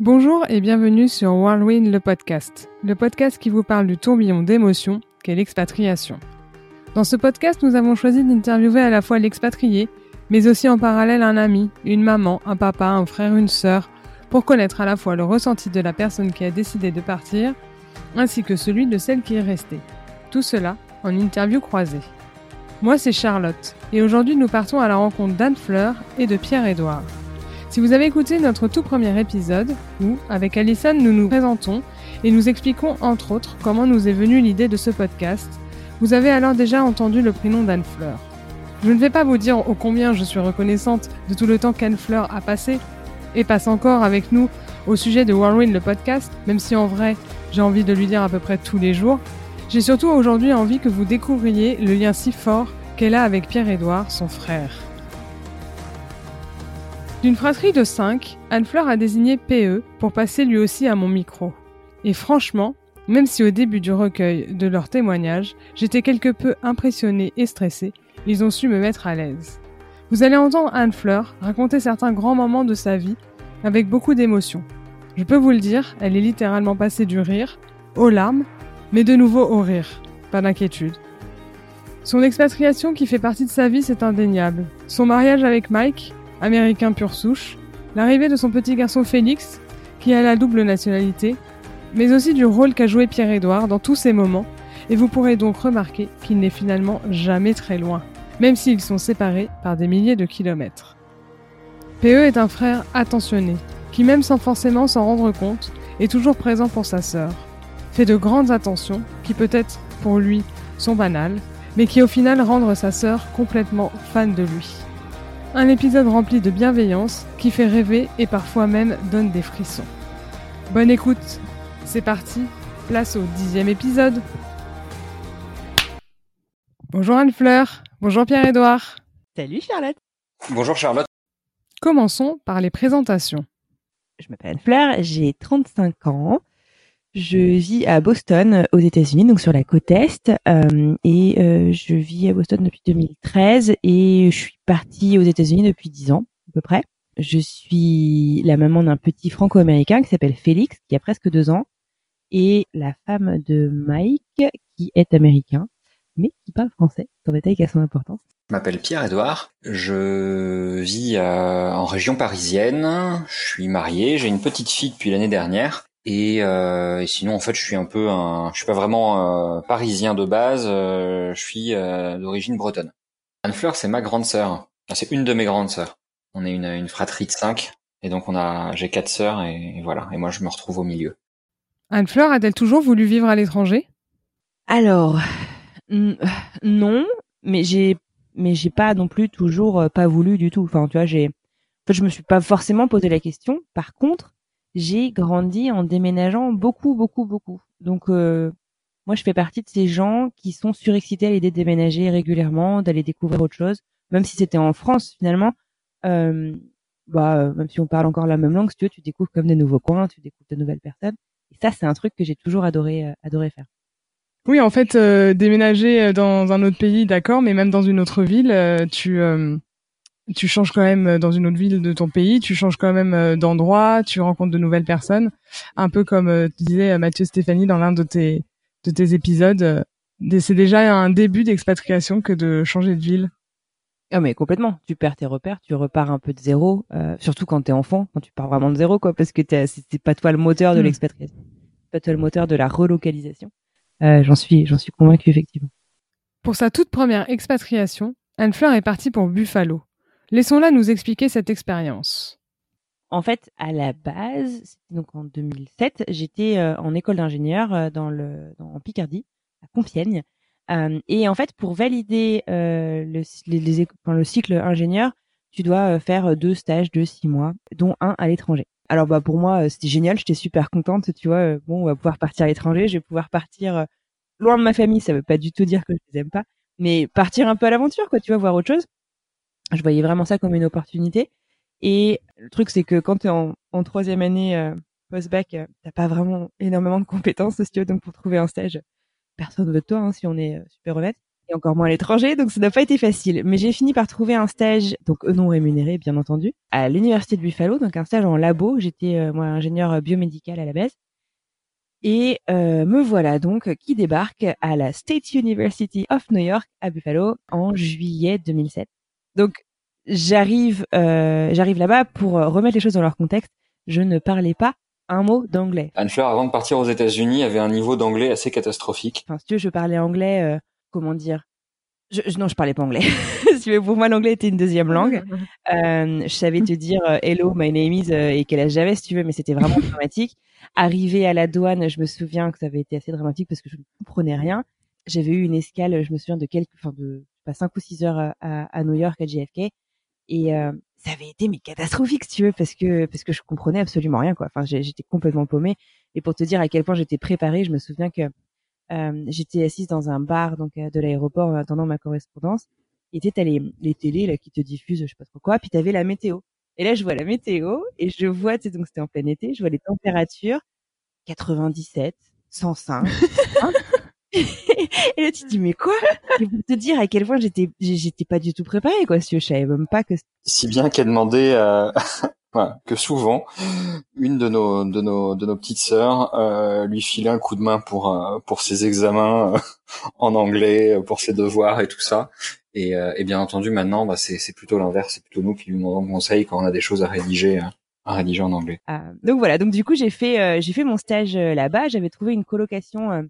Bonjour et bienvenue sur Whirlwind le podcast, le podcast qui vous parle du tourbillon d'émotions qu'est l'expatriation. Dans ce podcast, nous avons choisi d'interviewer à la fois l'expatrié, mais aussi en parallèle un ami, une maman, un papa, un frère, une sœur, pour connaître à la fois le ressenti de la personne qui a décidé de partir, ainsi que celui de celle qui est restée. Tout cela en interview croisée. Moi, c'est Charlotte, et aujourd'hui nous partons à la rencontre d'Anne Fleur et de Pierre-Édouard. Si vous avez écouté notre tout premier épisode, où, avec Alison, nous nous présentons et nous expliquons entre autres comment nous est venue l'idée de ce podcast, vous avez alors déjà entendu le prénom d'Anne Fleur. Je ne vais pas vous dire ô combien je suis reconnaissante de tout le temps qu'Anne Fleur a passé et passe encore avec nous au sujet de Whirlwind le podcast, même si en vrai j'ai envie de lui dire à peu près tous les jours. J'ai surtout aujourd'hui envie que vous découvriez le lien si fort qu'elle a avec Pierre-Édouard, son frère. D'une fratrie de 5, Anne-Fleur a désigné PE pour passer lui aussi à mon micro. Et franchement, même si au début du recueil de leurs témoignages, j'étais quelque peu impressionnée et stressée, ils ont su me mettre à l'aise. Vous allez entendre Anne-Fleur raconter certains grands moments de sa vie avec beaucoup d'émotion. Je peux vous le dire, elle est littéralement passée du rire aux larmes, mais de nouveau au rire. Pas d'inquiétude. Son expatriation qui fait partie de sa vie, c'est indéniable. Son mariage avec Mike, américain pur souche, l'arrivée de son petit garçon Félix, qui a la double nationalité, mais aussi du rôle qu'a joué Pierre-Édouard dans tous ces moments, et vous pourrez donc remarquer qu'il n'est finalement jamais très loin, même s'ils sont séparés par des milliers de kilomètres. PE est un frère attentionné, qui même sans forcément s'en rendre compte, est toujours présent pour sa sœur, fait de grandes attentions, qui peut-être pour lui sont banales, mais qui au final rendent sa sœur complètement fan de lui. Un épisode rempli de bienveillance qui fait rêver et parfois même donne des frissons. Bonne écoute, c'est parti, place au dixième épisode. Bonjour Anne-Fleur, bonjour Pierre-Édouard. Salut Charlotte. Bonjour Charlotte. Commençons par les présentations. Je m'appelle Anne-Fleur, j'ai 35 ans. Je vis à Boston, aux États-Unis, donc sur la côte est, euh, et euh, je vis à Boston depuis 2013 et je suis partie aux États-Unis depuis 10 ans à peu près. Je suis la maman d'un petit franco-américain qui s'appelle Félix, qui a presque deux ans, et la femme de Mike, qui est américain, mais qui parle français. Un détail qui a son importance. Je m'appelle Pierre-Edouard, je vis euh, en région parisienne, je suis marié, j'ai une petite fille depuis l'année dernière et, euh, et, sinon, en fait, je suis un peu un, je suis pas vraiment euh, parisien de base. Euh, je suis euh, d'origine bretonne. Anne Fleur, c'est ma grande sœur. c'est une de mes grandes sœurs. On est une, une fratrie de cinq, et donc on a, j'ai quatre sœurs, et, voilà. Et moi, je me retrouve au milieu. Anne Fleur a-t-elle toujours voulu vivre à l'étranger? Alors, non, mais j'ai, mais j'ai pas non plus toujours euh, pas voulu du tout. Enfin, tu vois, j'ai, en fait, je me suis pas forcément posé la question. Par contre j'ai grandi en déménageant beaucoup, beaucoup, beaucoup. Donc, euh, moi, je fais partie de ces gens qui sont surexcités à l'idée de déménager régulièrement, d'aller découvrir autre chose, même si c'était en France finalement. Euh, bah, même si on parle encore la même langue, si tu veux, tu découvres comme des nouveaux coins, tu découvres de nouvelles personnes. Et ça, c'est un truc que j'ai toujours adoré, euh, adoré faire. Oui, en fait, euh, déménager dans un autre pays, d'accord, mais même dans une autre ville, euh, tu tu changes quand même euh, dans une autre ville de ton pays, tu changes quand même euh, d'endroit, tu rencontres de nouvelles personnes, un peu comme euh, disait Mathieu Stéphanie dans l'un de tes de tes épisodes. C'est déjà un début d'expatriation que de changer de ville. Ah mais complètement. Tu perds tes repères, tu repars un peu de zéro, surtout quand t'es enfant, quand tu pars vraiment de zéro, quoi, parce que c'est pas toi le moteur de hmm. l'expatriation, pas toi le moteur de la relocalisation. j'en suis, j'en suis convaincu effectivement. Pour sa toute première expatriation, Anne Fleur est partie pour Buffalo, Laissons-la nous expliquer cette expérience. En fait, à la base, donc en 2007, j'étais euh, en école d'ingénieur euh, dans le en Picardie, à Compiègne. Euh, et en fait, pour valider le, le cycle ingénieur, tu dois faire deux stages de six mois, dont un à l'étranger. Alors bah pour moi, c'était génial, j'étais super contente, tu vois. bon, on va pouvoir partir à l'étranger, je vais pouvoir partir loin de ma famille. Ça veut pas du tout dire que je les aime pas, mais partir un peu à l'aventure, quoi. Tu vas voir autre chose je voyais vraiment ça comme une opportunité. Et le truc, c'est que quand tu es en, troisième année euh, post-bac, euh, t'as pas vraiment énormément de compétences, si tu veux, donc pour trouver un stage, personne ne veut de toi, hein, si on est euh, super honnête. et encore moins à l'étranger, donc ça n'a pas été facile. Mais j'ai fini par trouver un stage, donc non rémunéré bien entendu, à l'université de Buffalo, donc un stage en labo. J'étais euh, moi ingénieur biomédical à la base. Et euh, me voilà donc qui débarque à la State University of New York à Buffalo en juillet 2007. Donc j'arrive euh, j'arrive là-bas pour remettre les choses dans leur contexte. Je ne parlais pas un mot d'anglais. Anne Fleur, avant de partir aux États-Unis, avait un niveau d'anglais assez catastrophique. Enfin, si tu veux, je parlais anglais, euh, comment dire? Je, non, je parlais pas anglais. si tu veux, pour moi, l'anglais était une deuxième langue. Euh, je savais te dire euh, hello, my name is euh, et quel âge j'avais, si tu veux, mais c'était vraiment dramatique. Arrivé à la douane, je me souviens que ça avait été assez dramatique parce que je ne comprenais rien. J'avais eu une escale, je me souviens de quelques, enfin de pas cinq ou six heures à, à New York à JFK et euh, ça avait été mais catastrophique si tu veux parce que parce que je comprenais absolument rien quoi. Enfin j'étais complètement paumée et pour te dire à quel point j'étais préparée, je me souviens que euh, j'étais assise dans un bar donc euh, de l'aéroport en attendant ma correspondance. Et tu t'as les, les télés là qui te diffusent je sais pas trop quoi, puis t'avais la météo. Et là je vois la météo et je vois tu sais, donc c'était en plein été, je vois les températures 97, 105. et là, tu te dis, mais quoi? Et pour te dire à quel point j'étais, j'étais pas du tout préparée, quoi, si je savais même pas que... Si bien qu'elle demandait, euh, que souvent, une de nos, de nos, de nos petites sœurs, euh, lui filait un coup de main pour, euh, pour ses examens euh, en anglais, pour ses devoirs et tout ça. Et, et bien entendu, maintenant, bah, c'est, c'est plutôt l'inverse. C'est plutôt nous qui lui demandons conseil quand on a des choses à rédiger à rédiger en anglais. Ah, donc voilà, donc du coup j'ai fait j'ai fait mon stage là-bas, j'avais trouvé une colocation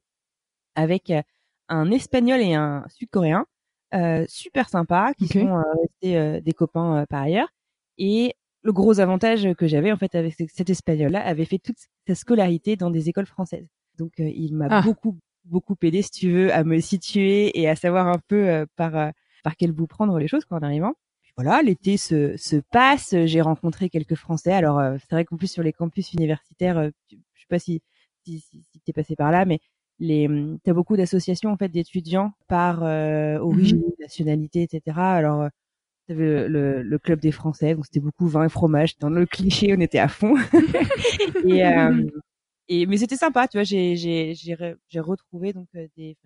avec euh, un espagnol et un sud-coréen euh, super sympas qui sont euh, restés des copains par ailleurs et le gros avantage que j'avais en fait avec cet espagnol là avait fait toute sa scolarité dans des écoles françaises donc il m'a ah. beaucoup beaucoup aidé si tu veux à me situer et à savoir un peu par par quel bout prendre les choses quoi en arrivant voilà, l'été se, se passe. J'ai rencontré quelques Français. Alors, c'est vrai qu'en plus sur les campus universitaires, je sais pas si si, si, si t'es passé par là, mais les hum, t'as beaucoup d'associations en fait d'étudiants par euh, origine, mmh nationalité, etc. Alors euh, t'avais le, le, club des Français, donc c'était beaucoup vin et fromage. Dans le cliché, on était à fond. et, euh, et mais c'était sympa, tu vois. J'ai j'ai j'ai retrouvé donc euh, des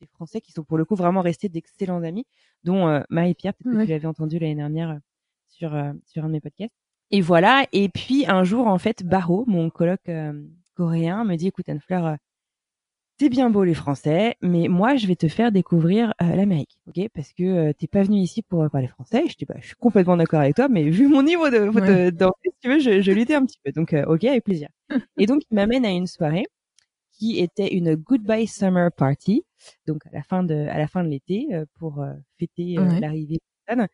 des Français qui sont pour le coup vraiment restés d'excellents amis, dont euh, et Pierre, peut-être que tu l'avais entendu l'année dernière sur sur un de mes podcasts. Et voilà. Et puis un jour en fait, Baro, mon coloc coréen, me dit écoute Anne Fleur c'est bien beau les Français, mais moi je vais te faire découvrir euh, l'Amérique, ok? Parce que euh, t'es pas venu ici pour parler français. Je dis bah je suis complètement d'accord avec toi, mais vu mon niveau de, de si tu veux, je, je luttais un petit peu. Donc euh, ok, avec plaisir. Et donc il m'amène à une soirée qui était une Goodbye Summer Party, donc à la fin de à la fin de l'été pour fêter l'arrivée de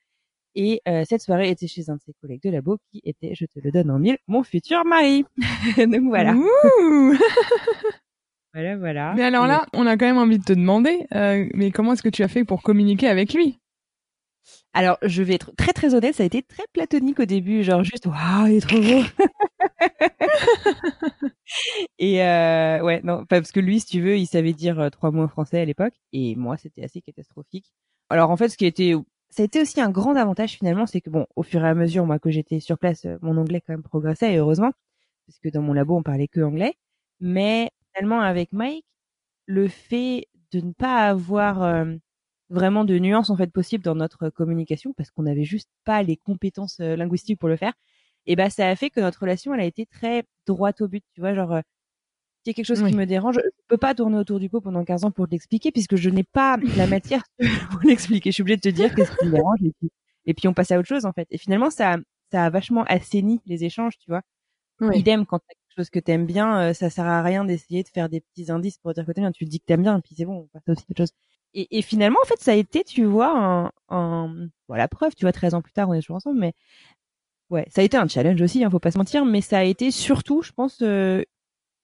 et cette soirée était chez un de ses collègues de labo qui était, je te le donne en mille, mon futur mari. donc voilà. Voilà, voilà. Mais alors là, on a quand même envie de te demander, euh, mais comment est-ce que tu as fait pour communiquer avec lui? Alors, je vais être très très honnête, ça a été très platonique au début, genre juste waouh, il est trop beau. et euh, ouais, non, parce que lui, si tu veux, il savait dire euh, trois mots en français à l'époque, et moi, c'était assez catastrophique. Alors en fait, ce qui a été, ça a été aussi un grand avantage finalement, c'est que bon, au fur et à mesure, moi, que j'étais sur place, euh, mon anglais quand même progressait, et heureusement, parce que dans mon labo, on parlait que anglais. Mais finalement avec Mike, le fait de ne pas avoir vraiment de nuances en fait possibles dans notre communication parce qu'on n'avait juste pas les compétences linguistiques pour le faire, et ben ça a fait que notre relation elle a été très droite au but, tu vois, genre s'il y a quelque chose qui me dérange, je peux pas tourner autour du pot pendant 15 ans pour l'expliquer puisque je n'ai pas la matière pour l'expliquer. Je suis obligée de te dire qu'est-ce qui me dérange et puis, et puis on passe à autre chose en fait. Et finalement ça ça a vachement assaini les échanges, tu vois. Idem quand chose que t'aimes bien, euh, ça sert à rien d'essayer de faire des petits indices pour dire que t'aimes bien. Tu dis que t'aimes bien, et puis c'est bon, on passe aussi à autre chose. Et, et, finalement, en fait, ça a été, tu vois, un, un... La preuve, tu vois, 13 ans plus tard, on est toujours ensemble, mais ouais, ça a été un challenge aussi, hein, faut pas se mentir, mais ça a été surtout, je pense, euh,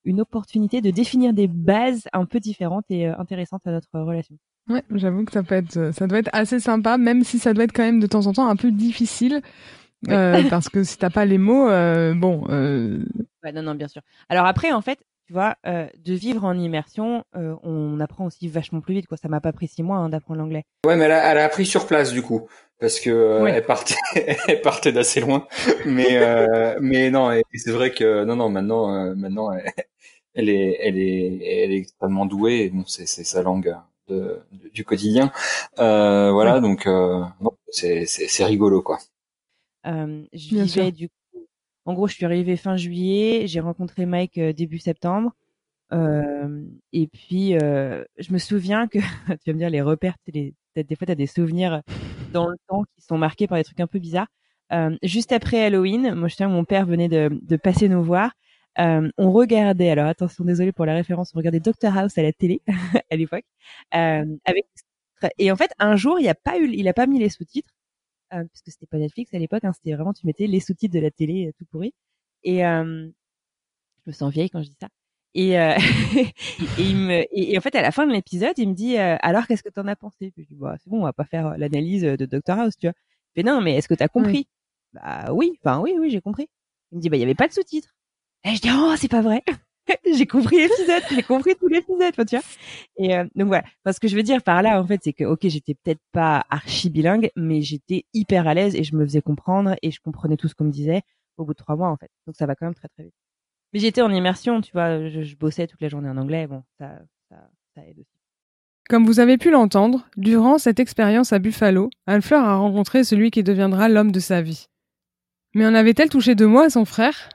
une opportunité de définir des bases un peu différentes et euh, intéressantes à notre relation. Ouais, j'avoue que ça peut être, ça doit être assez sympa, même si ça doit être quand même de temps en temps un peu difficile. Euh, parce que si t'as pas les mots, euh, bon. Euh... Ouais, non, non, bien sûr. Alors après, en fait, tu vois, euh, de vivre en immersion, euh, on apprend aussi vachement plus vite. Quoi, ça m'a pas pris six mois hein, d'apprendre l'anglais. Ouais, mais elle a, elle a, appris sur place du coup, parce que elle partait, elle partait d'assez loin. Mais mais non, c'est vrai que non, non, maintenant, maintenant, elle, elle, est, elle est, elle est extrêmement douée. Bon, c'est, c'est sa langue, de, du quotidien. Euh, voilà, donc euh, c'est rigolo quoi. Euh, je vivais du coup. En gros, je suis arrivée fin juillet. J'ai rencontré Mike début septembre. Euh, et puis, euh, je me souviens que tu vas me dire les repères. Les, des fois, tu as des souvenirs dans le temps qui sont marqués par des trucs un peu bizarres. Euh, juste après Halloween, moi je sais mon père venait de, de passer nous voir. Euh, on regardait, alors attention, désolé pour la référence, on regardait Doctor House à la télé à l'époque, euh, avec et en fait un jour il a pas eu, il a pas mis les sous-titres euh, puisque c'était pas Netflix à l'époque, hein, c'était vraiment tu mettais les sous-titres de la télé euh, tout pourri. Et euh, je me sens vieille quand je dis ça. Et, euh, et, il me, et, en fait, à la fin de l'épisode, il me dit euh, alors qu'est-ce que t'en as pensé? Puis je dis bah c'est bon, on va pas faire l'analyse de Doctor House, tu vois. Mais non, mais est-ce que t'as compris? Bah oui, enfin oui, oui, j'ai compris. Il me dit bah il y avait pas de sous-titres. Et je dis oh c'est pas vrai. j'ai compris l'épisode, j'ai compris tout l'épisode, tu vois. Et euh, donc voilà. Parce que je veux dire par là, en fait, c'est que ok, j'étais peut-être pas archi bilingue, mais j'étais hyper à l'aise et je me faisais comprendre et je comprenais tout ce qu'on me disait au bout de trois mois, en fait. Donc ça va quand même très très vite. Mais j'étais en immersion, tu vois. Je, bossais toute la journée en anglais. Bon, ça, ça, ça aide aussi. Comme vous avez pu l'entendre, durant cette expérience à Buffalo, Anne-Fleur a rencontré celui qui deviendra l'homme de sa vie. Mais en avait-elle touché deux mots à son frère?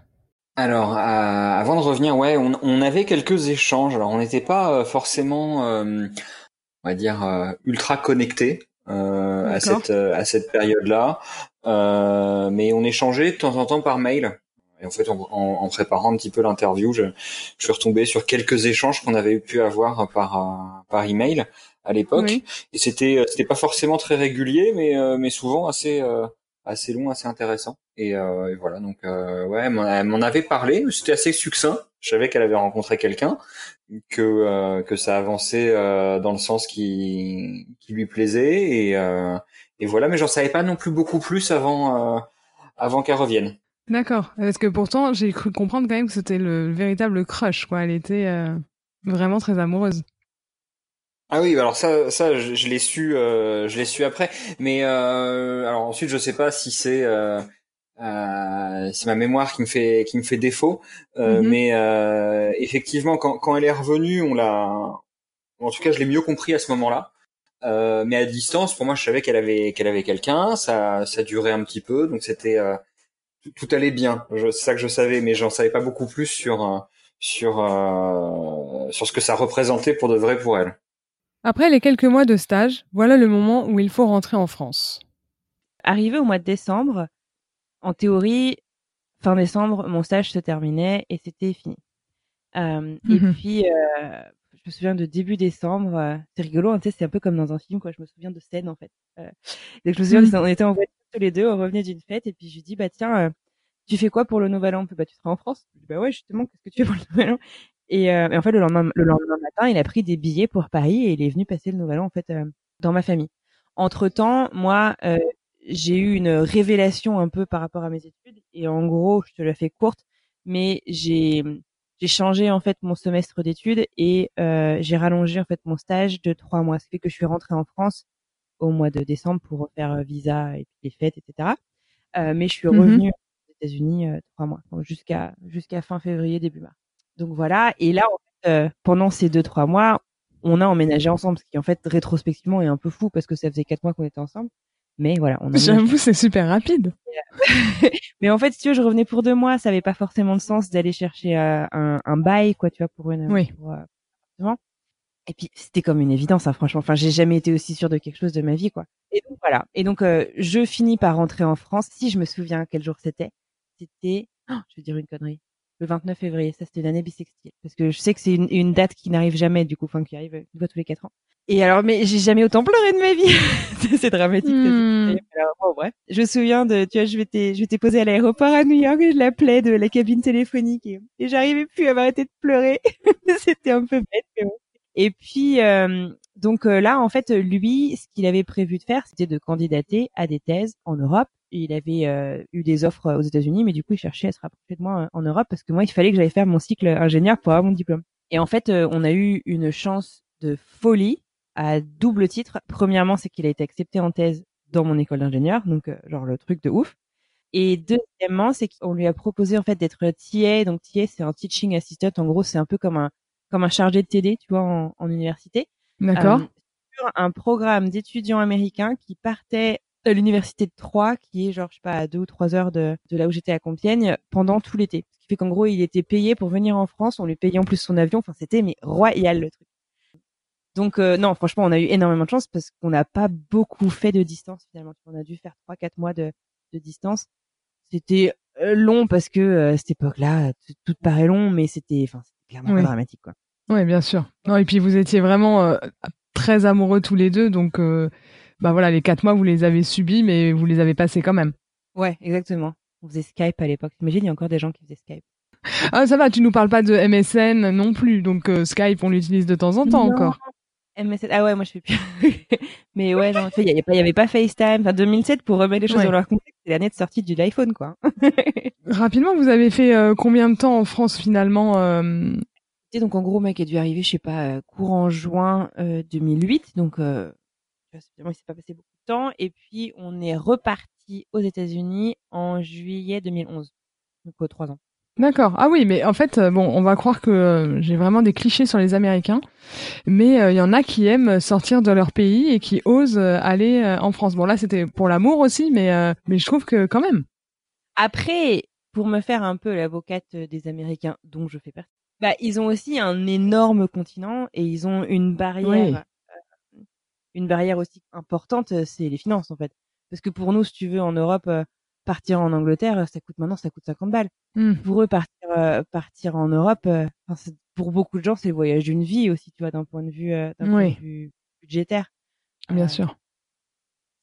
Alors, euh, avant de revenir, ouais, on, on, avait quelques échanges. Alors, on n'était pas euh, forcément, euh, on va dire, euh, ultra connectés à cette à cette période-là, mais on échangeait de temps en temps par mail. Et en fait, en, en préparant un petit peu l'interview, je, je, suis retombé sur quelques échanges qu'on avait pu avoir par par email à l'époque. Oui. Et c'était c'était pas forcément très régulier, mais mais souvent assez assez long, assez intéressant. Et, euh, et voilà, donc euh, ouais, elle m'en avait parlé. C'était assez succinct. Je savais qu'elle avait rencontré quelqu'un, que euh, que ça avançait euh, dans le sens qui qui lui plaisait et euh, et voilà. Mais j'en savais pas non plus beaucoup plus avant euh, avant qu'elle revienne. D'accord. Parce que pourtant, j'ai cru comprendre quand même que c'était le véritable crush, quoi. Elle était vraiment très amoureuse. Ah oui, alors ça, ça, je, je l'ai su, euh, je l'ai su après. Mais euh, alors ensuite, je sais pas si c'est euh, euh, c'est ma mémoire qui me fait qui me fait défaut. Euh, mm -hmm. Mais euh, effectivement, quand, quand elle est revenue, on l'a, en tout cas, je l'ai mieux compris à ce moment-là. Euh, mais à distance, pour moi, je savais qu'elle avait qu'elle avait quelqu'un. Ça, ça durait un petit peu, donc c'était euh, tout, tout, allait bien. C'est ça que je savais, mais j'en savais pas beaucoup plus sur sur sur ce que ça représentait pour de vrai pour elle. Après les quelques mois de stage, voilà le moment où il faut rentrer en France. Arrivé au mois de décembre, en théorie, fin décembre, mon stage se terminait et c'était fini. Euh, mmh et puis, euh, je me souviens de début décembre, euh, c'est rigolo, hein, c'est un peu comme dans un film, quoi. Je me souviens de scènes en fait. Donc je me souviens, mmh. on était en voiture tous les deux, on revenait d'une fête et puis je lui dis, bah tiens, tu fais quoi pour le Nouvel An? Bah tu seras en France? Je dis, bah ouais, justement, qu'est-ce que tu fais pour le Nouvel An? Et, euh, et, en fait, le lendemain, le lendemain matin, il a pris des billets pour Paris et il est venu passer le nouvel an en fait euh, dans ma famille. Entre temps, moi, euh, j'ai eu une révélation un peu par rapport à mes études et en gros, je te la fais courte, mais j'ai j'ai changé en fait mon semestre d'études et euh, j'ai rallongé en fait mon stage de trois mois. Ce qui fait que je suis rentrée en France au mois de décembre pour faire visa et puis les fêtes, etc. Euh, mais je suis revenue mmh aux États-Unis trois mois, jusqu'à jusqu'à fin février, début mars. Donc voilà. Et là, en fait, euh, pendant ces deux trois mois, on a emménagé ensemble, ce qui en fait rétrospectivement est un peu fou parce que ça faisait quatre mois qu'on était ensemble. Mais voilà, on J'avoue, c'est super rapide. mais en fait, si tu veux, je revenais pour deux mois, ça avait pas forcément de sens d'aller chercher euh, un, un bail, quoi, tu vois, pour une. Oui. Pour, euh, et puis c'était comme une évidence, hein, franchement. Enfin, j'ai jamais été aussi sûre de quelque chose de ma vie, quoi. Et donc voilà. Et donc euh, je finis par rentrer en France. Si je me souviens quel jour c'était, c'était, oh, je vais dire une connerie le 29 février. Ça, c'était l'année bissextile. Parce que je sais que c'est une, une, date qui n'arrive jamais, du coup, enfin, qui arrive une fois tous les quatre ans. Et alors, mais j'ai jamais autant pleuré de ma vie. c'est dramatique. Mmh. Alors, bon, bref. Je me souviens de, tu vois, je m'étais, je m'étais posée à l'aéroport à New York et je l'appelais de la cabine téléphonique et, et j'arrivais plus à m'arrêter de pleurer. c'était un peu bête, mais bon. Et puis, euh, donc euh, là, en fait, lui, ce qu'il avait prévu de faire, c'était de candidater à des thèses en Europe il avait euh, eu des offres aux États-Unis, mais du coup, il cherchait à se rapprocher de moi euh, en Europe parce que moi, il fallait que j'aille faire mon cycle ingénieur pour avoir mon diplôme. Et en fait, euh, on a eu une chance de folie à double titre. Premièrement, c'est qu'il a été accepté en thèse dans mon école d'ingénieur, donc genre le truc de ouf. Et deuxièmement, c'est qu'on lui a proposé en fait d'être TA. Donc TA, c'est un teaching assistant. En gros, c'est un peu comme un comme un chargé de TD, tu vois, en, en université. D'accord. sur un programme d'étudiants américains qui partaient à l'université de Troyes, qui est genre, je sais pas, à deux ou trois heures de, de là où j'étais à Compiègne, pendant tout l'été. Ce qui fait qu'en gros, il était payé pour venir en France, on lui payait en plus son avion, enfin c'était mais royal le truc. Donc euh, non, franchement, on a eu énormément de chance parce qu'on n'a pas beaucoup fait de distance finalement. On a dû faire trois, quatre mois de, de distance. C'était euh, long parce que euh, à cette époque-là, tout, paraît long, mais c'était, enfin, clairement dramatique quoi. Oui, bien sûr. Non, et puis vous étiez vraiment très amoureux tous les deux, donc bah voilà, les quatre mois vous les avez subis, mais vous les avez passés quand même. Ouais, exactement. On faisait Skype à l'époque. Imagine, il y a encore des gens qui faisaient Skype. Ah ça va, tu nous parles pas de MSN non plus, donc Skype on l'utilise de temps en temps encore. MSN. Ah ouais, moi je fais plus. mais ouais, non, il y, avait pas, y avait pas FaceTime. Enfin, 2007 pour remettre les choses dans leur contexte, c'est l'année de sortie de l'iPhone, quoi. Rapidement, vous avez fait euh, combien de temps en France finalement euh... Donc en gros, mec est dû arriver, je sais pas, euh, courant juin 2008. Euh, donc euh, il s'est pas passé beaucoup de temps. Et puis on est reparti aux États-Unis en juillet 2011. Donc trois ans. D'accord. Ah oui, mais en fait, euh, bon, on va croire que euh, j'ai vraiment des clichés sur les Américains, mais il euh, y en a qui aiment sortir de leur pays et qui osent aller en France. Bon, là, c'était pour l'amour aussi, mais mais je trouve que quand même. Après, pour me faire un peu l'avocate des Américains, dont je fais partie, bah, ils ont aussi un énorme continent et ils ont une barrière, une barrière aussi importante, c'est les finances en fait. Parce que pour nous, si tu veux, en Europe partir en Angleterre, ça coûte maintenant, ça coûte 50 balles. Mmh. Pour eux, partir, euh, partir en Europe, euh, pour beaucoup de gens, c'est le voyage d'une vie aussi, tu vois, d'un point de vue, euh, d'un point de vue budgétaire. Bien sûr.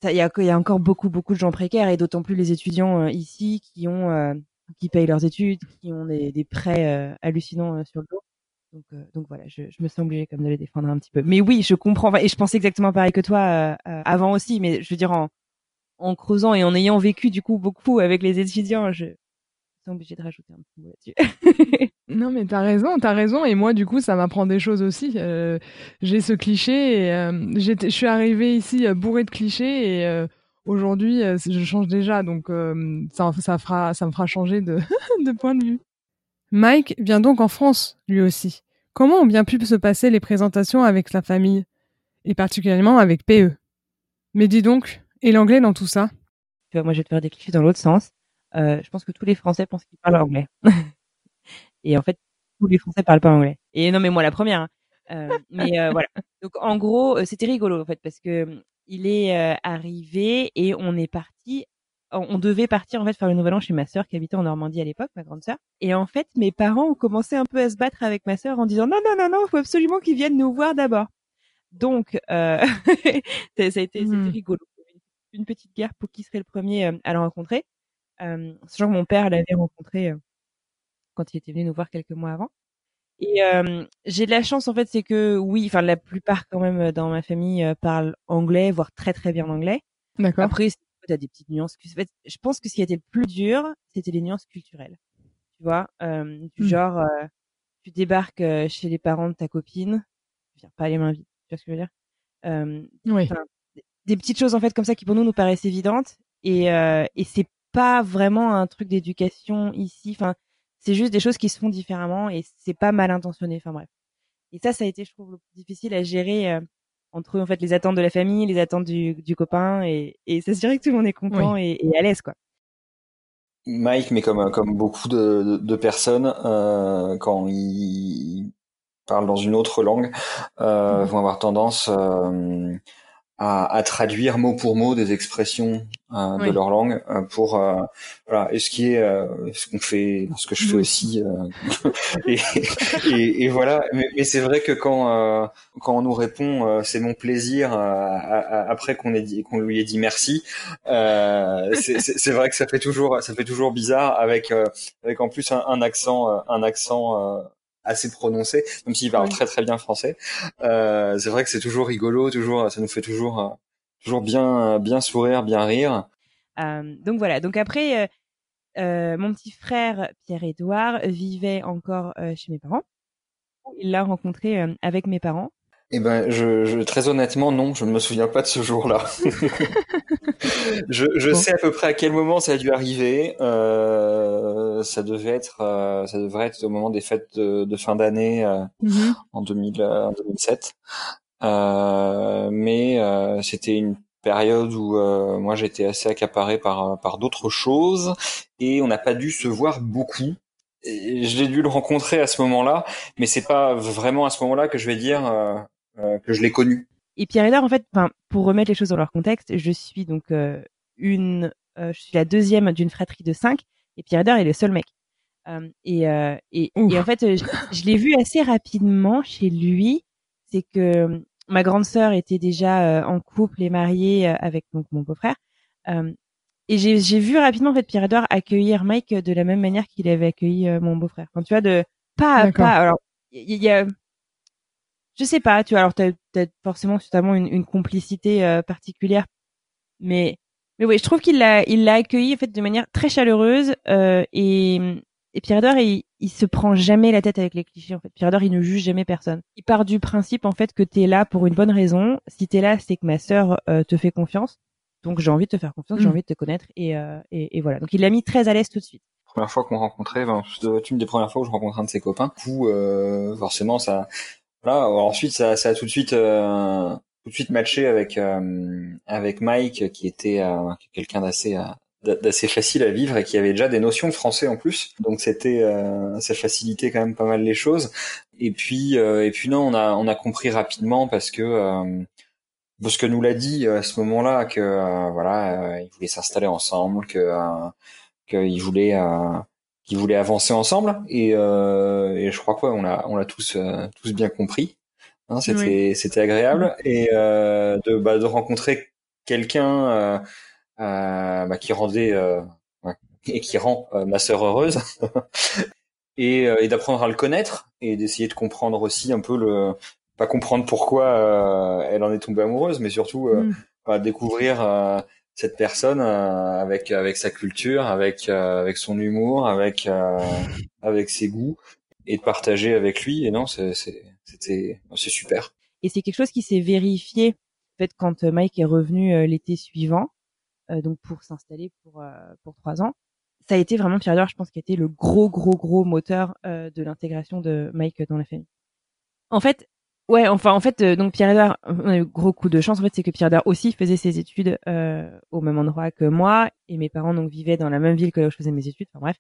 Il y a, y a encore beaucoup, beaucoup de gens précaires et d'autant plus les étudiants ici qui ont, qui payent leurs études, qui ont des, des prêts hallucinants sur le dos. Donc, donc voilà, je, je, me sens obligée comme de les défendre un petit peu. Mais oui, je comprends. Et je pensais exactement pareil que toi avant aussi. Mais je veux dire, en, en creusant et en ayant vécu du coup beaucoup avec les étudiants, je suis obligée de rajouter un petit mot là-dessus. non mais t'as raison, t'as raison et moi du coup ça m'apprend des choses aussi. Euh, j'ai ce cliché et euh, je suis arrivée ici euh, bourrée de clichés et euh, aujourd'hui je change déjà donc ça, ça fera ça me fera changer de, de point de vue. Mike vient donc en France lui aussi. Comment ont bien pu se passer les présentations avec sa famille? Et particulièrement avec PE Mais dis donc, et l'anglais dans tout ça? Tu vois, moi, je vais te faire des clichés dans l'autre sens. Euh, je pense que tous les Français pensent qu'ils parlent anglais. et en fait, tous les Français parlent pas anglais. Et non, mais moi, la première. Hein. Euh, mais euh, voilà. Donc, en gros, euh, c'était rigolo, en fait, parce que euh, il est euh, arrivé et on est parti. On devait partir en fait faire le nouvel an chez ma sœur qui habitait en Normandie à l'époque, ma grande sœur. Et en fait, mes parents ont commencé un peu à se battre avec ma sœur en disant non non non non, il faut absolument qu'ils viennent nous voir d'abord. Donc, euh, ça a été, mmh. rigolo une petite guerre pour qui serait le premier euh, à le rencontrer. Euh, sachant que mon père l'avait rencontré euh, quand il était venu nous voir quelques mois avant. Et euh, j'ai de la chance en fait, c'est que oui, enfin la plupart quand même dans ma famille parlent anglais, voire très très bien anglais. D'accord. Après, tu as des petites nuances. En fait, je pense que ce qui a été le plus dur, c'était les nuances culturelles. Tu vois, euh, du mmh. genre, tu débarques chez les parents de ta copine, tu viens pas les mains vides. Tu vois ce que je veux dire? Euh, Oui des petites choses en fait comme ça qui pour nous nous paraissent évidentes et euh, et c'est pas vraiment un truc d'éducation ici enfin c'est juste des choses qui se font différemment et c'est pas mal intentionné enfin bref. Et ça ça a été je trouve le plus difficile à gérer euh, entre en fait les attentes de la famille les attentes du, du copain et et ça se dirait que tout le monde est content et, et, à l'aise quoi. Mike mais comme comme beaucoup de, de, personnes euh, quand ils parlent dans une autre langue euh, mmh. vont avoir tendance euh, à, à, traduire mot pour mot des expressions euh, de leur langue euh, pour euh, voilà. Et ce qui est euh, ce qu'on fait ce que je fais aussi et, et, et, voilà. Mais, mais c'est vrai que quand quand on nous répond c'est mon plaisir après qu'on ait dit qu'on lui ait dit merci c'est vrai que ça fait toujours ça fait toujours bizarre avec avec en plus un, un accent un accent assez prononcé, même s'il parle très très bien français. Euh, c'est vrai que c'est toujours rigolo, toujours, ça nous fait toujours, euh, toujours bien, bien sourire, bien rire. Euh, donc voilà. Donc après, euh, euh mon petit frère Pierre-Édouard vivait encore euh, chez mes parents. Il l'a rencontré avec mes parents. Eh ben, je, je, très honnêtement, non, je ne me souviens pas de ce jour-là. je, je sais à peu près à quel moment ça a dû arriver. Euh, ça devait être, euh, ça devrait être au moment des fêtes de, de fin d'année euh, mm-hmm. en, 2000, 2007. mais c'était une période où moi j'étais assez accaparé par par d'autres choses et on n'a pas dû se voir beaucoup. Et je l'ai dû le rencontrer à ce moment-là, mais c'est pas vraiment à ce moment-là que je vais dire que je l'ai connu. Et Pierre Edard, en fait, pour remettre les choses dans leur contexte, je suis donc une, je suis la deuxième d'une fratrie de cinq, et Pierre Edard est le seul mec. Euh, et, euh, et, et, en fait, je, je l'ai vu assez rapidement chez lui. C'est que euh, ma grande sœur était déjà en couple et mariée avec donc mon beau-frère. et j'ai vu rapidement en fait Pierre Edouard accueillir Mike de la même manière qu'il avait accueilli mon beau-frère. Quand tu vois de pas à pas. Alors il y, a je sais pas, tu vois, alors t'as as forcément totalement une, une complicité particulière, mais mais oui, je trouve qu'il l'a il l'a accueilli en fait de manière très chaleureuse euh, et et Pierre Edouard, il, il se prend jamais la tête avec les clichés. En fait, Pierre Edouard, il ne juge jamais personne. Il part du principe en fait que t'es là pour une bonne raison. Si t'es là, c'est que ma sœur euh, te fait confiance. Donc j'ai envie de te faire confiance, j'ai mm. envie de te connaître et, euh, et, et, voilà. Donc il l'a mis très à l'aise tout de suite. Première fois qu'on rencontrait, enfin, une des premières fois où je rencontre un de ses copains. Du coup, euh, forcément, ça, voilà. Ensuite, ça, ça a tout de suite, euh, tout de suite matché avec euh, avec Mike, qui était quelqu'un d'assez d'assez facile à vivre et qui avait déjà des notions de français en plus. Donc c'était euh, ça facilitait quand même pas mal les choses. Et puis euh, et puis non, on a on a compris rapidement parce que euh, parce que nous l'a dit à ce moment-là que euh, voilà, il voulait s'installer ensemble, que qu'il voulait qu'il voulait avancer ensemble et, et je crois quoi, on l'a on l'a tous tous bien compris. Hein, c'était c'était agréable et de bah, de rencontrer quelqu'un euh, bah, qui rendait euh, et qui rend euh, ma sœur heureuse. et, et d'apprendre à le connaître et d'essayer de comprendre aussi un peu le pas comprendre pourquoi elle en est tombée amoureuse mais surtout mm. bah, découvrir cette personne avec avec sa culture avec avec son humour avec avec ses goûts et de partager avec lui et non c'est c'était c'est super et c'est quelque chose qui s'est vérifié en fait quand Mike est revenu l'été suivant euh, donc pour s'installer pour euh, pour trois ans. Ça a été vraiment Pierre je pense, qui a été le gros gros gros moteur euh, de l'intégration de Mike dans la famille. En fait, Ouais, enfin en fait, donc Pierre Edouard, on a eu gros coup de chance. En fait, c'est que Pierre Edouard aussi faisait ses études euh, au même endroit que moi, et mes parents donc vivaient dans la même ville que là où je faisais mes études. Enfin bref,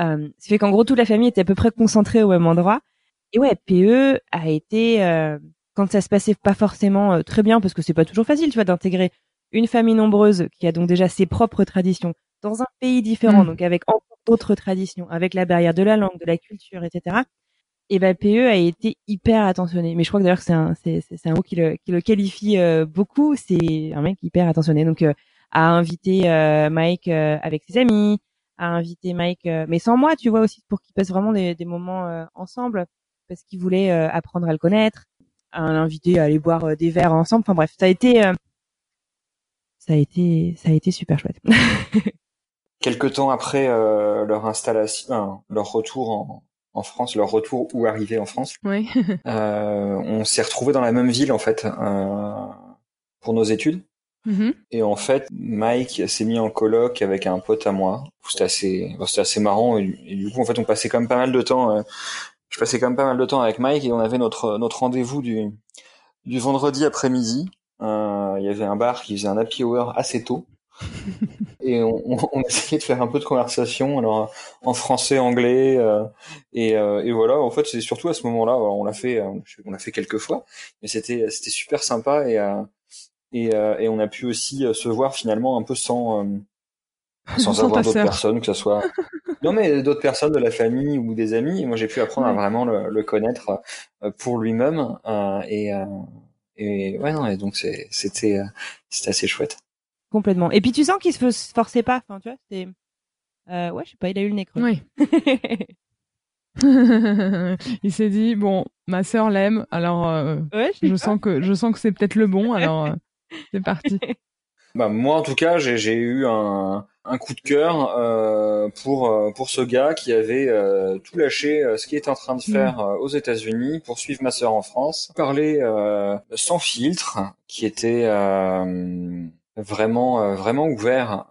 euh, ça fait qu'en gros toute la famille était à peu près concentrée au même endroit. Et ouais, PE a été euh, quand ça se passait pas forcément très bien, parce que c'est pas toujours facile, tu vois, d'intégrer une famille nombreuse qui a donc déjà ses propres traditions dans un pays différent, mm. donc avec encore d'autres traditions, avec la barrière de la langue, de la culture, etc. Et ben PE a été hyper attentionné. Mais je crois que d'ailleurs c'est un c'est c'est un mot qui le qui le qualifie euh, beaucoup. C'est un mec hyper attentionné. Donc euh, a invité euh, Mike avec ses amis, a invité Mike, mais sans moi, tu vois aussi pour qu'il passe vraiment des, des moments ensemble parce qu'il voulait apprendre à le connaître, a invité à aller boire des verres ensemble. Enfin bref, ça a été ça a été ça a été super chouette. Quelque temps après euh, leur installation, leur retour en, en France, leur retour ou arrivée en France, oui. euh, on s'est retrouvé dans la même ville en fait euh, pour nos études. Mm-hmm. Et en fait, Mike s'est mis en coloc avec un pote à moi. C'était assez, c'était assez marrant. Et, du coup, en fait, on passait quand même pas mal de temps. Euh, je passais quand même pas mal de temps avec Mike et on avait notre notre rendez-vous du du vendredi après-midi euh, il y avait un bar qui faisait un happy hour assez tôt. et on, on, essayait de faire un peu de conversation alors en français anglais euh, et, euh, et, voilà. En fait c'est surtout à ce moment-là on l'a fait on l'a fait quelques fois mais c'était c'était super sympa et et, et on a pu aussi se voir finalement un peu sans sans, avoir d'autres personnes que ce soit non mais d'autres personnes de la famille ou des amis. Et moi j'ai pu apprendre à vraiment le, le connaître pour lui-même et et ouais, non, et donc c'était euh, c'était assez chouette. Complètement. Et puis tu sens qu'il se forçait pas. Enfin, tu vois, c'est euh, ouais, je sais pas, il a eu le nez creux. Oui. il s'est dit bon, ma sœur l'aime, alors euh, je, sens que je sens que c'est peut-être le bon, alors euh, c'est parti. Bah moi en tout cas, j'ai eu un un coup de cœur euh, pour euh, pour ce gars qui avait euh, tout lâché ce qu'il était en train de mm. faire aux États-Unis pour suivre ma sœur en France, parler sans filtre, qui était vraiment vraiment ouvert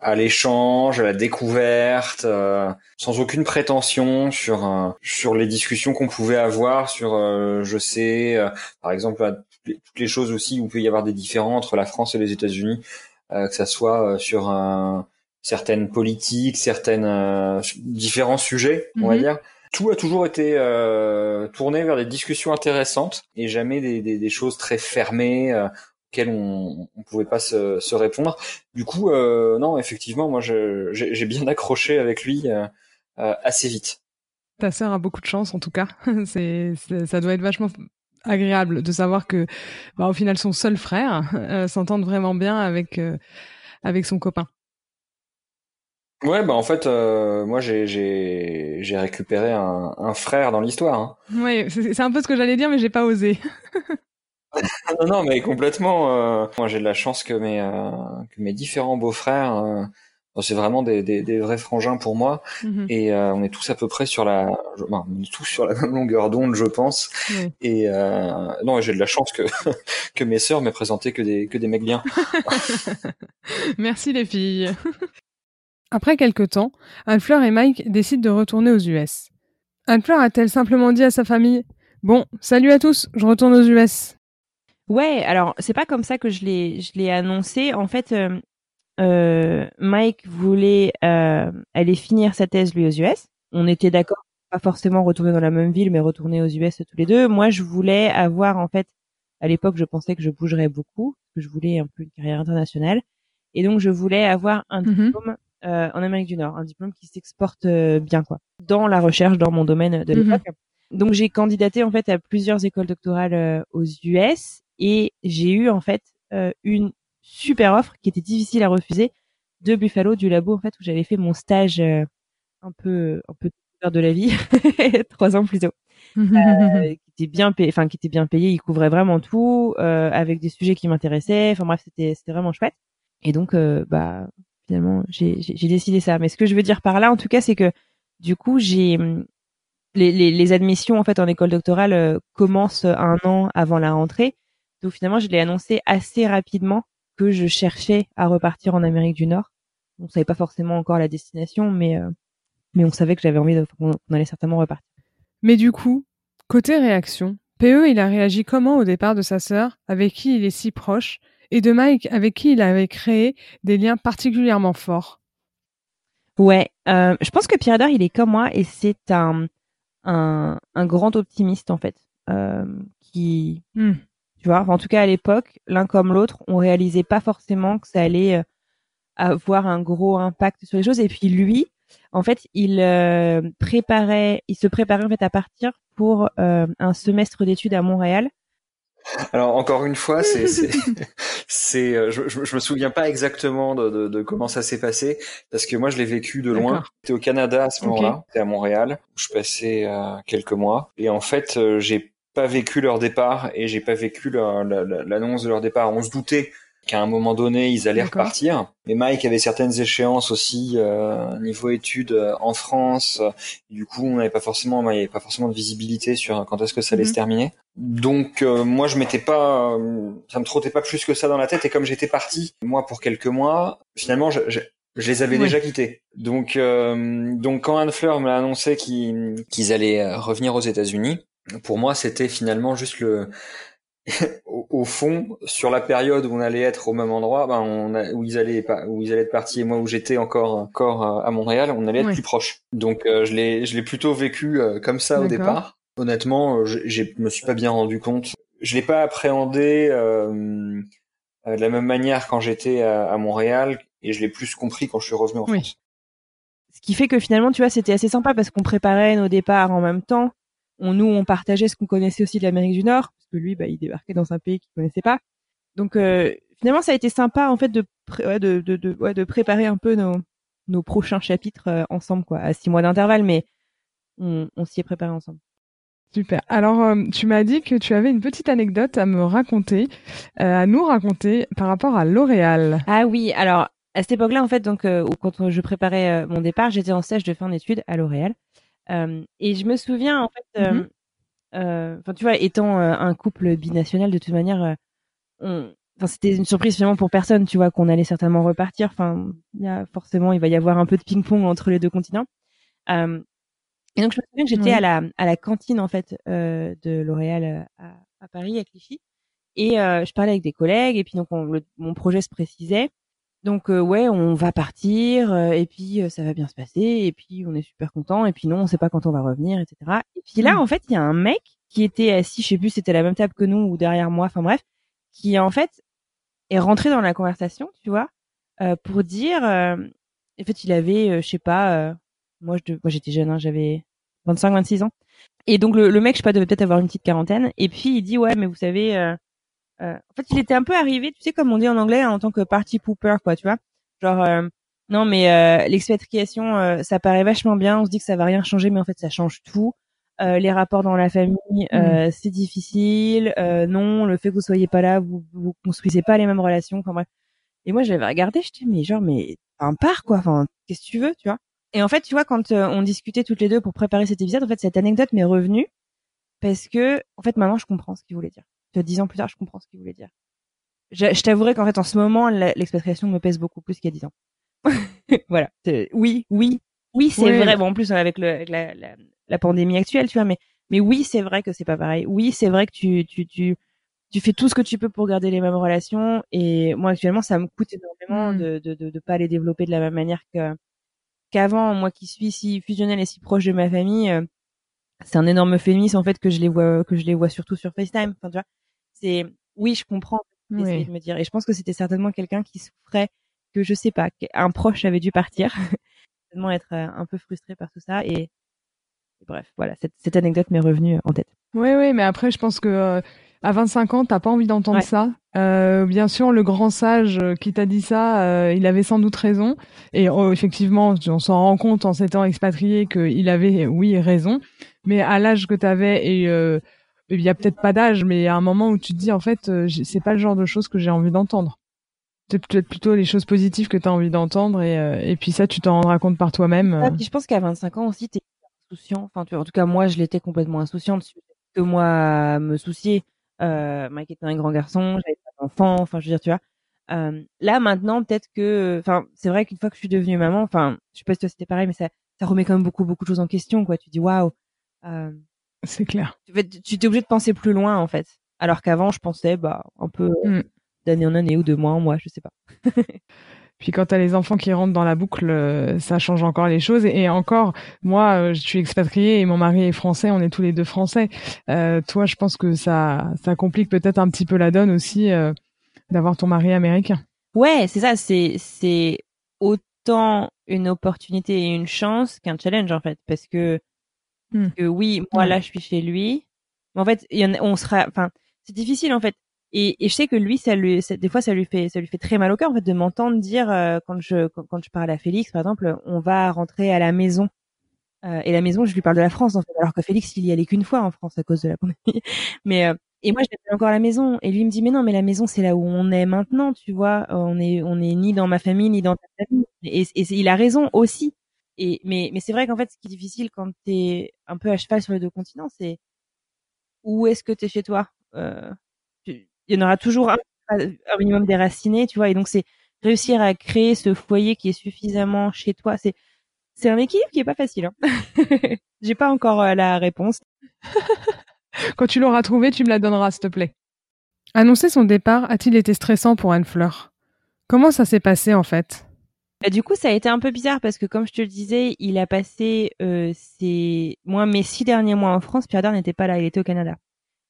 à l'échange, à la découverte, sans aucune prétention sur sur les discussions qu'on pouvait avoir sur, je sais, par exemple, toutes les choses aussi où il peut y avoir des différends entre la France et les États-Unis, que ça soit sur un certaines politiques, certaines euh, différents sujets, on va mhm. dire. Tout a toujours été euh, tourné vers des discussions intéressantes et jamais des, des, des choses très fermées euh, auxquelles on ne pouvait pas se, se, répondre. Du coup, euh, non, effectivement, moi, j'ai bien accroché avec lui euh, assez vite. Ta sœur a beaucoup de chance, en tout cas. c'est ça doit être vachement agréable de savoir que, bah, au final, son seul frère s'entende vraiment bien avec avec son copain. Ouais, bah en fait, euh, moi j'ai récupéré un, un frère dans l'histoire. Hein. Oui, c'est un peu ce que j'allais dire, mais j'ai pas osé. non, non, mais complètement. Euh, moi, j'ai de la chance que mes euh, que mes différents beaux-frères, euh, c'est vraiment des, des, des, vrais frangins pour moi, mhm. et on est tous à peu près sur la, on est tous sur la même longueur d'onde, je pense. Et non, j'ai de la chance que que mes sœurs m'aient présenté que des que des mecs bien. Merci les filles. Après quelque temps, Anne-Fleur et Mike décident de retourner aux US. Anne-Fleur a-t-elle simplement dit à sa famille Bon, salut à tous, je retourne aux US Ouais, alors c'est pas comme ça que je l'ai je l'ai annoncé. En fait, euh, euh, Mike voulait euh, aller finir sa thèse lui aux US. On était d'accord, pas forcément retourner dans la même ville, mais retourner aux US tous les deux. Moi, je voulais avoir en fait, à l'époque, je pensais que je bougerais beaucoup, que je voulais un peu une carrière internationale, et donc je voulais avoir un mhm. diplôme euh, en Amérique du Nord, un diplôme qui s'exporte bien quoi, dans la recherche, dans mon domaine de mhm. l'époque. Donc j'ai candidaté en fait à plusieurs écoles doctorales euh, aux US et j'ai eu en fait une super offre qui était difficile à refuser de Buffalo du labo en fait où j'avais fait mon stage un peu un peu de la vie trois ans plus tôt euh, qui était bien payé enfin qui était bien payé il couvrait vraiment tout euh, avec des sujets qui m'intéressaient enfin bref c'était c'était vraiment chouette et donc bah finalement j'ai décidé ça. Mais ce que je veux dire par là, en tout cas, c'est que du coup, j'ai les, les, les, admissions en fait en école doctorale euh, commencent un an avant la rentrée. Donc finalement, je l'ai annoncé assez rapidement que je cherchais à repartir en Amérique du Nord. On savait pas forcément encore la destination, mais euh, mais on savait que j'avais envie qu'on allait certainement repartir. Mais du coup, côté réaction, PE, il a réagi comment au départ de sa sœur, avec qui il est si proche, et de Mike avec qui il avait créé des liens particulièrement forts? Ouais, euh, je pense que Pierre Eder, il est comme moi et c'est un, un, un, grand optimiste en fait, euh, qui, hmm. Tu vois, en tout cas à l'époque, l'un comme l'autre, on réalisait pas forcément que ça allait euh, avoir un gros impact sur les choses. Et puis lui, en fait, il euh, préparait, il se préparait en fait à partir pour euh, un semestre d'études à Montréal. Alors encore une fois, c'est, c'est, euh, je, je, me souviens pas exactement de, de, de comment ça s'est passé parce que moi je l'ai vécu de loin. J'étais au Canada à ce moment-là, j'étais à Montréal, où je passais euh, quelques mois. Et en fait euh, j'ai pas vécu leur départ et j'ai pas vécu l'annonce de leur départ. On se doutait qu'à un moment donné, ils allaient repartir. Mais Mike avait certaines échéances aussi euh, niveau études euh, en France. du coup, on n'avait pas forcément, il n'y avait pas forcément de visibilité sur quand est-ce que ça allait se mhm. terminer. Donc euh, moi, je m'étais pas, ça me trottait pas plus que ça dans la tête. Et comme j'étais parti, moi pour quelques mois, finalement, je, je, les avais déjà quittés. Donc, donc quand Anne Fleur m'a annoncé qu'ils qu'ils allaient revenir aux États-Unis, pour moi, c'était finalement juste le au, fond, sur la période où on allait être au même endroit, ben on a, où ils allaient où ils allaient être partis et moi où j'étais encore encore à Montréal, on allait être plus proche. Donc euh, je l'ai je l'ai plutôt vécu euh, comme ça au départ. Honnêtement, euh, je, me suis pas bien rendu compte. Je l'ai pas appréhendé de la même manière quand j'étais à, à, Montréal et je l'ai plus compris quand je suis revenu en France. Ce qui fait que finalement, tu vois, c'était assez sympa parce qu'on préparait nos départs en même temps. On, nous, on partageait ce qu'on connaissait aussi de l'Amérique du Nord que lui, bah, il débarquait dans un pays qu'il connaissait pas. Donc euh, finalement, ça a été sympa en fait de de, de, de, ouais, de préparer un peu nos, nos prochains chapitres euh, ensemble, quoi, à six mois d'intervalle, mais on, on s'y est préparé ensemble. Super. Alors, euh, tu m'as dit que tu avais une petite anecdote à me raconter, à nous raconter par rapport à L'Oréal. Ah oui. Alors, à cette époque-là, en fait, donc, quand je préparais mon départ, j'étais en stage de fin d'études à L'Oréal. Et je me souviens, en fait, mm-hmm. Euh, enfin, tu vois, étant euh, un couple binational, de toute manière, on... enfin c'était une surprise finalement pour personne, tu vois, qu'on allait certainement repartir. Enfin, il y a forcément, il va y avoir un peu de ping-pong entre les deux continents. Euh, et donc je me souviens que j'étais à la à la cantine en fait euh, de L'Oréal à, à, Paris à Clichy et euh, je parlais avec des collègues et puis donc on, mon projet se précisait. Donc euh, ouais, on va partir et puis ça va bien se passer et puis on est super content et puis non, on sait pas quand on va revenir, etc. Et puis là, mmh. en fait, il y a un mec qui était assis, je sais plus, c'était la même table que nous ou derrière moi, enfin bref, qui en fait est rentré dans la conversation, tu vois, euh, pour dire, euh, en fait, il avait, euh, je sais pas, moi, je, moi j'étais jeune, hein, j'avais 25, 26 ans, et donc le, le mec, je sais pas, devait peut-être avoir une petite quarantaine, et puis il dit, ouais, mais vous savez, en fait, il était un peu arrivé, tu sais, comme on dit en anglais, en tant que party pooper, quoi, tu vois, genre, non, mais l'expatriation, ça paraît vachement bien, on se dit que ça va rien changer, mais en fait, ça change tout. Euh, les rapports dans la famille, euh, mm. c'est difficile. Euh, non, le fait que vous soyez pas là, vous vous construisez pas les mêmes relations. Enfin bref. Et moi, j'avais regardé, j'étais mais genre mais un part quoi. Enfin, qu'est-ce que tu veux, tu vois Et en fait, tu vois, quand on discutait toutes les deux pour préparer cet épisode, en fait, cette anecdote m'est revenue parce que en fait, maintenant, je comprends ce qu'il voulait dire. Dix ans plus tard, je comprends ce qu'il voulait dire. Je, je t'avouerai qu'en fait, en ce moment, l'expatriation me pèse beaucoup plus qu'il y a dix ans. voilà. Oui, oui, oui, c'est vrai. Bon, en plus, avec, le, avec la, la, la pandémie actuelle, tu vois. Mais mais oui, c'est vrai que c'est pas pareil. Oui, c'est vrai que tu tu tu tu fais tout ce que tu peux pour garder les mêmes relations. Et moi actuellement, ça me coûte énormément mm. de, de de de pas les développer de la même manière que qu'avant. Moi qui suis si fusionnelle et si proche de ma famille, euh, c'est un énorme féminisme en fait que je les vois que je les vois surtout sur FaceTime. Enfin, tu vois, c'est oui, je comprends. Oui. De me dire. Et je pense que c'était certainement quelqu'un qui souffrait que je sais pas, un proche avait dû partir, certainement être euh, un peu frustré par tout ça et bref, voilà, cette, cette anecdote m'est revenue en tête. Oui, oui, mais après, je pense que euh, à 25 ans, t'as pas envie d'entendre ça. Euh, bien sûr, le grand sage euh, qui t'a dit ça, euh, il avait sans doute raison. Et oh, effectivement, on s'en rend compte en s'étant expatrié qu'il avait, oui, raison. Mais à l'âge que t'avais, et il y a peut-être pas d'âge, mais il y a un moment où tu te dis, en fait, c'est pas le genre de choses que j'ai envie d'entendre. C'est peut-être plutôt les choses positives que tu as envie d'entendre et, et puis ça, tu t'en rendras compte par toi-même. je pense qu'à 25 ans aussi, t'es Enfin, tu en tout cas, moi, je l'étais complètement insouciante. Que moi, me soucier. Euh, Mike était un grand garçon, j'avais pas d'enfant. Enfin, je veux dire, tu vois. Euh, là, maintenant, peut-être que, enfin, c'est vrai qu'une fois que je suis devenue maman, enfin, je sais pas si toi c'était pareil, mais ça, ça remet quand même beaucoup, beaucoup de choses en question, quoi. Tu dis, waouh. Euh, c'est clair. Tu t'es obligé de penser plus loin, en fait. Alors qu'avant, je pensais, bah, un peu mmh. d'année en année ou de mois en mois, je sais pas. Puis quand tu as les enfants qui rentrent dans la boucle, euh, ça change encore les choses. Et, encore, moi, euh, je suis expatriée et mon mari est français, on est tous les deux français. Euh, toi, je pense que ça, ça complique peut-être un petit peu la donne aussi d'avoir ton mari américain. Ouais, c'est ça. C'est, c'est autant une opportunité et une chance qu'un challenge en fait, parce que, hmm. que oui, moi là, je suis chez lui. Mais en fait, il y en on sera, enfin, c'est difficile en fait. Et, et, je sais que lui, ça lui, des fois, ça lui fait, ça lui fait très mal au cœur en fait de m'entendre dire euh, quand je quand, je parle à Félix, par exemple, on va rentrer à la maison. Euh, et la maison, je lui parle de la France en fait, alors que Félix, il y allait qu'une fois en France à cause de la pandémie. mais euh, et moi, j'appelle encore la maison. Et lui il me dit mais non, mais la maison, c'est là où on est maintenant, tu vois. On est on est ni dans ma famille ni dans ta famille. Et, et il a raison aussi. Et mais mais c'est vrai qu'en fait, ce qui est difficile quand t'es un peu à cheval sur les deux continents, c'est où est-ce que t'es chez toi? Euh, il y en aura toujours un, un minimum déraciné, tu vois. Et donc c'est réussir à créer ce foyer qui est suffisamment chez toi. C'est c'est un équilibre qui est pas facile. Hein. J'ai pas encore euh, la réponse. Quand tu l'auras trouvé, tu me la donneras, s'il te plaît. Annoncer son départ a-t-il été stressant pour Anne Fleur Comment ça s'est passé en fait? Bah, du coup, ça a été un peu bizarre parce que, comme je te le disais, il a passé euh, ses... moi mes six derniers mois en France. Pierre Dard n'était pas là, il était au Canada.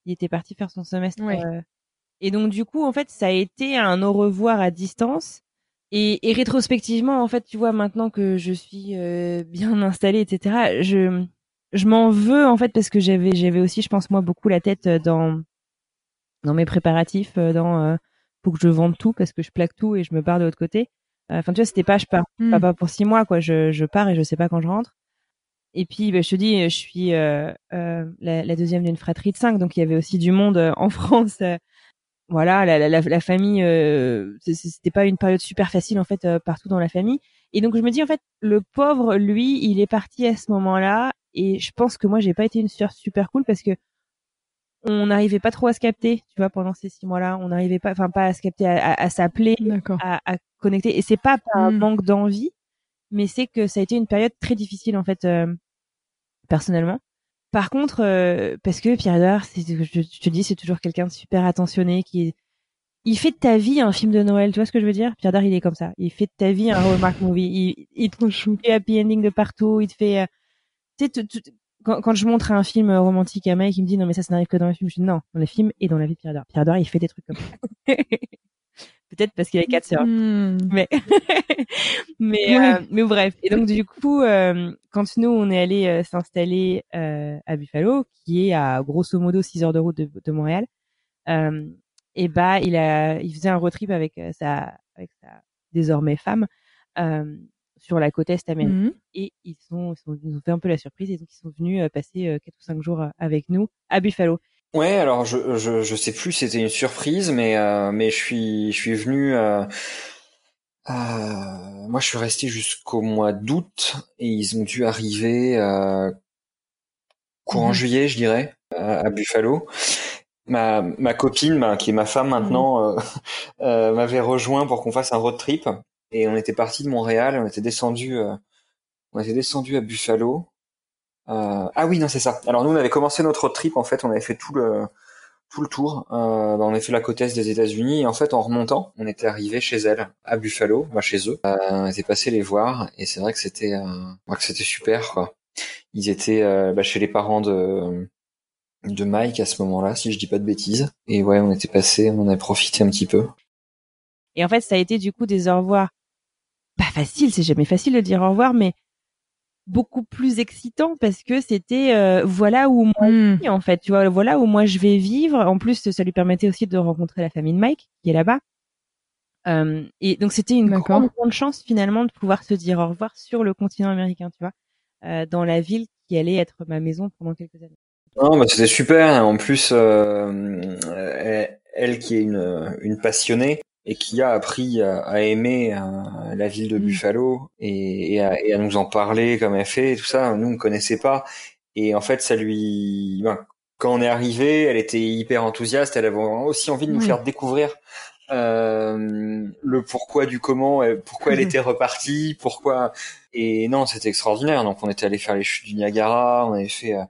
Il était parti faire son semestre euh, et donc du coup, en fait, ça a été un au revoir à distance. Et, et rétrospectivement, en fait, tu vois, maintenant que je suis euh, bien installée, etc., je je m'en veux en fait parce que j'avais j'avais aussi, je pense moi, beaucoup la tête dans dans mes préparatifs, euh, dans euh, faut que je vende tout parce que je plaque tout et je me pars de l'autre côté. Enfin, tu vois, c'était pas je pars hmm. pas, pour six mois quoi. Je je pars et je sais pas quand je rentre. Et puis, bah, je te dis, je suis euh, euh, la, la, deuxième d'une fratrie de cinq, donc il y avait aussi du monde en France voilà, la, la, la famille, euh, c'était pas une période super facile en fait euh, partout dans la famille. Et donc je me dis en fait, le pauvre, lui, il est parti à ce moment-là, et je pense que moi j'ai pas été une sœur super cool parce que on n'arrivait pas trop à se capter, tu vois, pendant ces six mois-là. On n'arrivait pas, enfin, pas à se capter, à, à, s'appeler, à, à, connecter. Et c'est pas un hmm. manque d'envie, mais c'est que ça a été une période très difficile, en fait, euh, personnellement. Par contre, euh, parce que Pierre Edouard, je, je te dis, c'est toujours quelqu'un de super attentionné, qui est, il fait de ta vie un film de Noël, tu vois ce que je veux dire? Pierre Edouard, il est comme ça. Il fait de ta vie un Hallmark movie. Il, il te fait happy ending de partout. Il te fait, euh, tu sais, quand, quand, je montre un film romantique à mec, il me dit non mais ça, ça n'arrive que dans les films. Je dis non, dans les films et dans la vie de Pierre Dor. Pierre Dor, il fait des trucs comme ça. Peut-être parce qu'il a quatre sœurs. Hmm. Mais mais euh, mais bref. Et donc du coup, euh, quand nous on est allé euh, s'installer à Buffalo, qui est à grosso modo 6 heures de route de, de Montréal, et bah il a il faisait un road trip avec sa avec sa désormais femme sur la côte est américaine. Mmh et ils sont, ils nous ont fait un peu la surprise et donc ils sont venus euh, passer euh, quatre ou cinq jours euh, avec nous à Buffalo. Ouais, alors je je, je sais plus, c'était une surprise, mais mais je suis je suis venu. Euh, moi, je suis resté jusqu'au mois d'août et ils ont dû arriver courant mmh juillet, je dirais, à, Buffalo. Ma ma copine, bah, qui est ma femme mmh maintenant, m'avait rejoint pour qu'on fasse un road trip et on était parti de Montréal, on était descendu, euh, on était descendu à Buffalo. Euh, ah oui, non, c'est ça. Alors nous, on avait commencé notre trip. En fait, on avait fait tout le tout le tour. Euh, bah, on a fait la côte est des États-Unis. Et en fait, en remontant, on était arrivé chez elle, à Buffalo, bah, chez eux. Euh, on était passé les voir, et c'est vrai que c'était, euh, que c'était super. Quoi. Ils étaient euh, bah, chez les parents de de Mike à ce moment-là, si je dis pas de bêtises. Et ouais, on était passé, on a profité un petit peu. Et en fait, ça a été du coup des au revoir pas facile, c'est jamais facile de dire au revoir, mais beaucoup plus excitant parce que c'était euh, voilà où moi mmh. en fait tu vois voilà où moi je vais vivre. En plus ça lui permettait aussi de rencontrer la famille de Mike qui est là-bas. Euh, et donc c'était une grande, grande chance finalement de pouvoir se dire au revoir sur le continent américain tu vois euh, dans la ville qui allait être ma maison pendant quelques années. Non bah c'était super. En plus euh, elle, qui est une, une passionnée et qui a appris à, aimer euh, la ville de mm. Buffalo et, et, à, et, à, nous en parler comme elle fait et tout ça. Nous, on connaissait pas. Et en fait, ça lui... Ben, quand on est arrivé, elle était hyper enthousiaste. Elle avait aussi envie de nous faire découvrir euh, le pourquoi du comment, pourquoi elle mm. était repartie, pourquoi. Et non, c'était extraordinaire. Donc, on était allé faire les chutes du Niagara, on avait fait... Euh,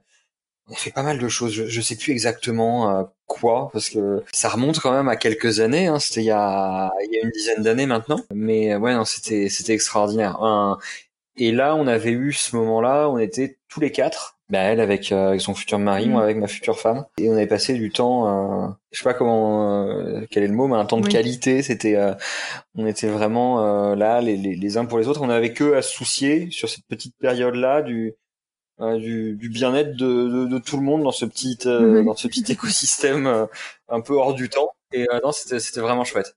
on a fait pas mal de choses. Je, je sais plus exactement euh, quoi, parce que ça remonte quand même à quelques années. Hein. C'était il y a, il y a une dizaine d'années maintenant. Mais euh, ouais, non, c'était c'était extraordinaire. et là, on avait eu ce moment-là. On était tous les quatre. Bah, elle avec, euh, avec son futur mari, moi mmh. avec ma future femme, et on avait passé du temps. Euh, je sais pas comment, quel est le mot, mais un temps de qualité. C'était, on était vraiment là, les, les, les uns pour les autres. On avait que à se soucier sur cette petite période-là du du, du bien-être de, de, de, tout le monde dans ce petit euh, dans ce petit écosystème euh, un peu hors du temps. Et euh, non c'était c'était vraiment chouette.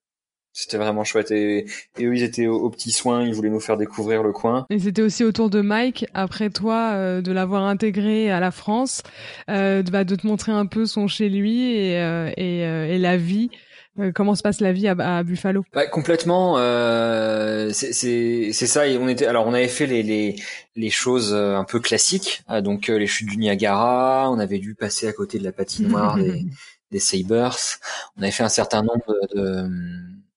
C'était vraiment chouette. Et, et eux ils étaient aux, petits soins ils voulaient nous faire découvrir le coin. Et c'était aussi autour de Mike après toi de l'avoir intégré à la France de, bah, de te montrer un peu son chez lui et, et, et la vie. euh, comment se passe la vie à, Buffalo? Bah, Complètement, euh, c'est ça. Et on était, alors on avait fait les, les, les choses euh, un peu classiques, euh, donc les chutes du Niagara. On avait dû passer à côté de la patinoire des, des Sabers. On avait fait un certain nombre de,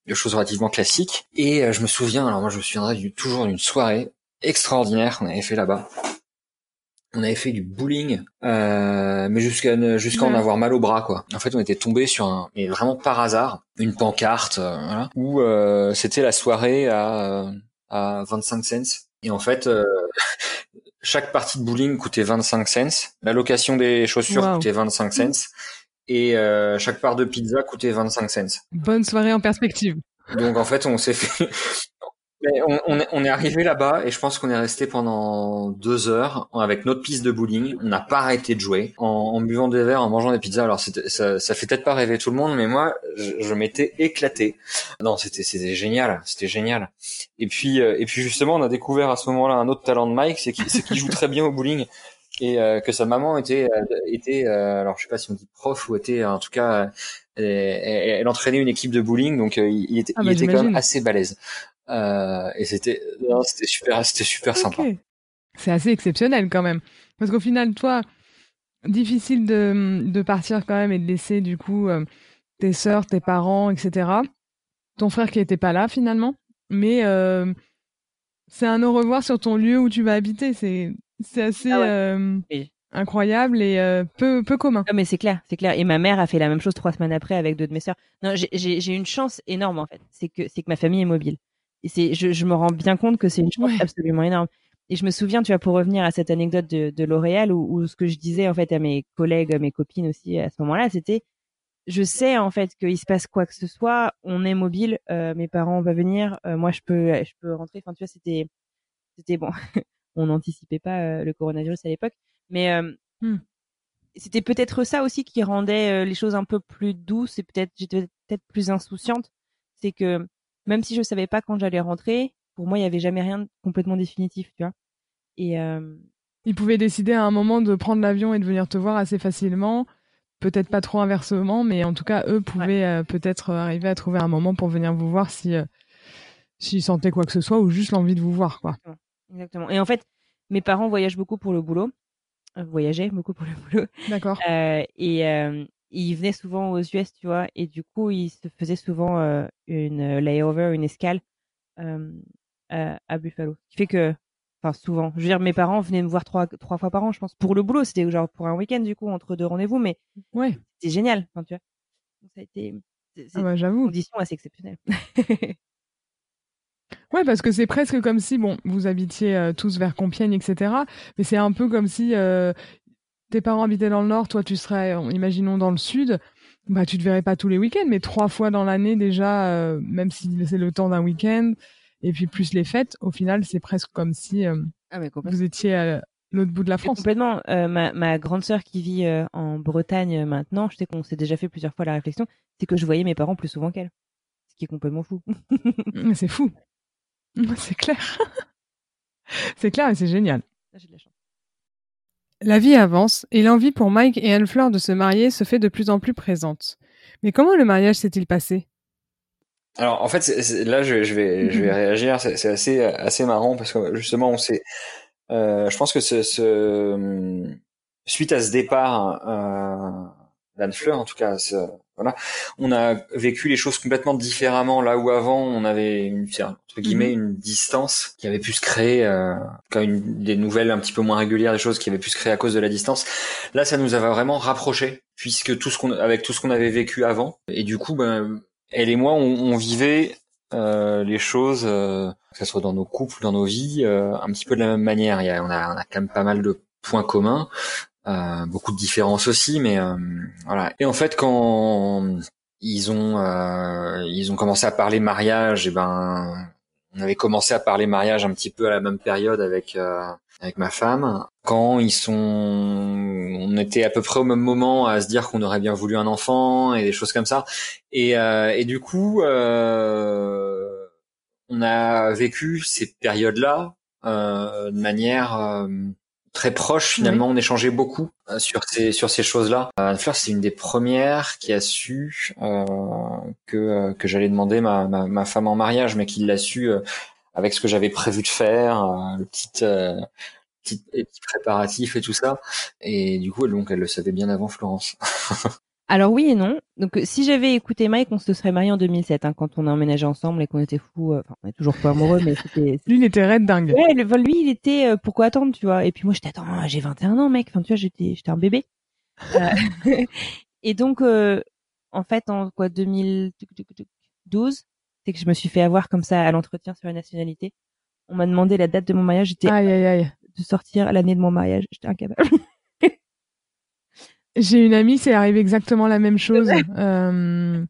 de choses relativement classiques. Et je me souviens, alors moi je me souviendrai toujours d'une soirée extraordinaire qu'on avait fait là-bas on avait fait du bowling, euh, mais jusqu'à jusqu'à en avoir mal au bras quoi. En fait, on était tombé sur un, mais vraiment par hasard, une pancarte euh, voilà, où euh, c'était la soirée à euh, à 25 cents. Et en fait, chaque partie de bowling coûtait 25 cents. La location des chaussures coûtait 25 cents. Et chaque part de pizza coûtait 25 cents. Bonne soirée en perspective. Donc en fait, on s'est fait, on, on, est arrivé là-bas et je pense qu'on est resté pendant deux heures avec notre piste de bowling. On n'a pas arrêté de jouer en, buvant des verres, en mangeant des pizzas. Alors ça, ça fait peut-être pas rêver tout le monde, mais moi, je, m'étais éclaté. Non, c'était c'était génial, c'était génial. Et puis euh, et puis justement, on a découvert à ce moment-là un autre talent de Mike, c'est qu'il joue très bien au bowling et euh, que sa maman était euh, était alors je sais pas si on dit prof ou était en tout cas elle, entraînait une équipe de bowling donc il, était, ah il bah, était quand même assez balèze euh, et c'était, c'était super, c'était super sympa. C'est assez exceptionnel quand même, parce qu'au final, toi, difficile de, de partir quand même et de laisser du coup euh, tes sœurs, tes parents, etc. Ton frère qui était pas là finalement, mais euh, c'est un au revoir sur ton lieu où tu vas habiter. C'est c'est assez Ah ouais. euh, Oui. incroyable et euh, peu peu commun. Ah, mais c'est clair, c'est clair. Et ma mère a fait la même chose trois semaines après avec deux de mes sœurs. Non, j'ai- j'ai j'ai une chance énorme en fait. C'est que c'est que ma famille est mobile. Et c'est, je, je me rends bien compte que c'est une chance Ouais. absolument énorme. Et je me souviens, tu vois, pour revenir à cette anecdote de, de L'Oréal, où, où ce que je disais en fait à mes collègues, à mes copines aussi à ce moment-là, c'était, je sais en fait qu'il se passe quoi que ce soit, on est mobile, euh, mes parents vont venir, euh, moi je peux, je peux rentrer. Enfin, tu vois, c'était, c'était bon. on n'anticipait pas euh, le coronavirus à l'époque, mais euh, Hmm. c'était peut-être ça aussi qui rendait euh, les choses un peu plus douces et peut-être j'étais peut-être plus insouciante. C'est que même si je savais pas quand j'allais rentrer, pour moi il y avait jamais rien de complètement définitif, tu vois. Et euh, Ils pouvaient décider à un moment de prendre l'avion et de venir te voir assez facilement. Peut-être pas trop inversement, mais en tout cas, eux pouvaient euh, peut-être arriver à trouver un moment pour venir vous voir si euh, s'ils sentaient quoi que ce soit ou juste l'envie de vous voir, quoi. exactement. Et en fait, mes parents voyagent beaucoup pour le boulot, euh, voyageaient beaucoup pour le boulot. D'accord. Euh, et euh, ils venaient souvent aux US, tu vois, et du coup, ils se faisaient souvent euh, une layover, une escale euh, à, à Buffalo. Ce qui fait que, enfin, souvent, je veux dire, mes parents venaient me voir trois, trois fois par an, je pense, pour le boulot. C'était genre pour un week-end, du coup, entre deux rendez-vous, mais Ouais. c'était génial, enfin, tu vois. Donc, ça a été Ah bah, une condition assez exceptionnelle. Ouais, parce que c'est presque comme si, bon, vous habitiez euh, tous vers Compiègne, etc. Mais c'est un peu comme si euh, tes parents habitaient dans le nord, toi tu serais, euh, imaginons, dans le sud. Bah, tu te verrais pas tous les week-ends, mais trois fois dans l'année déjà, euh, même si c'est le temps d'un week-end, et puis plus les fêtes, au final, c'est presque comme si euh, ah, mais vous étiez à l'autre bout de la France. Complètement. Euh, ma, ma grande sœur qui vit euh, en Bretagne euh, maintenant, je sais qu'on s'est déjà fait plusieurs fois la réflexion, c'est que je voyais mes parents plus souvent qu'elle. Ce qui est complètement fou. C'est fou. C'est clair. c'est clair et c'est génial. Là, J'ai de la chance. La vie avance et l'envie pour Mike et Anne-Fleur de se marier se fait de plus en plus présente. Mais comment le mariage s'est-il passé? Alors en fait, là je, je vais je vais réagir. C'est assez assez marrant parce que justement on s'est. euh, je pense que ce, ce suite à ce départ euh, d'Anne Fleur, en tout cas, ce- voilà, on a vécu les choses complètement différemment. Là où avant on avait une entre guillemets une distance qui avait pu se créer, euh, quand une des nouvelles un petit peu moins régulières, des choses qui avaient pu se créer à cause de la distance. Là, ça nous avait vraiment rapprochés puisque tout ce qu'on avec tout ce qu'on avait vécu avant et du coup, ben elle et moi, on, on vivait euh, les choses, euh, que ce soit dans nos couples, dans nos vies, euh, un petit peu de la même manière. Il y a, on, a, on a quand même pas mal de points communs, euh, beaucoup de différences aussi, mais euh, voilà. Et en fait, quand ils ont euh, ils ont commencé à parler mariage, et ben on avait commencé à parler mariage un petit peu à la même période avec euh, avec ma femme. Quand ils sont, on était à peu près au même moment à se dire qu'on aurait bien voulu un enfant et des choses comme ça. Et, euh, et du coup, on a vécu ces périodes-là euh, de manière très proche. Finalement, on échangeait beaucoup euh, sur ces sur ces choses-là. Euh, Anne-Fleur, c'est une des premières qui a su euh, que euh, que j'allais demander ma, ma ma femme en mariage, mais qui l'a su euh, avec ce que j'avais prévu de faire, euh, le petit euh, petit les petits préparatifs et tout ça. Et du coup, donc elle le savait bien avant Florence. Alors oui et non. Donc euh, si j'avais écouté Mike, on se serait marié en 2007, hein, quand on a emménagé ensemble et qu'on était fous. euh, Enfin, on est toujours pas amoureux, mais c'était. Lui, il était raide dingue. Ouais, le, lui, il était euh, pourquoi attendre, tu vois? Et puis moi, j'étais attends, j'ai 21 ans, mec. Enfin, tu vois, j'étais, j'étais un bébé. Euh, et donc, euh, en fait, en quoi 2012, c'est que je me suis fait avoir comme ça à l'entretien sur la nationalité. On m'a demandé la date de mon mariage. J'étais Aïe, aïe, aïe. de sortir l'année de mon mariage. J'étais incapable. J'ai une amie, c'est arrivé exactement la même chose. Euh,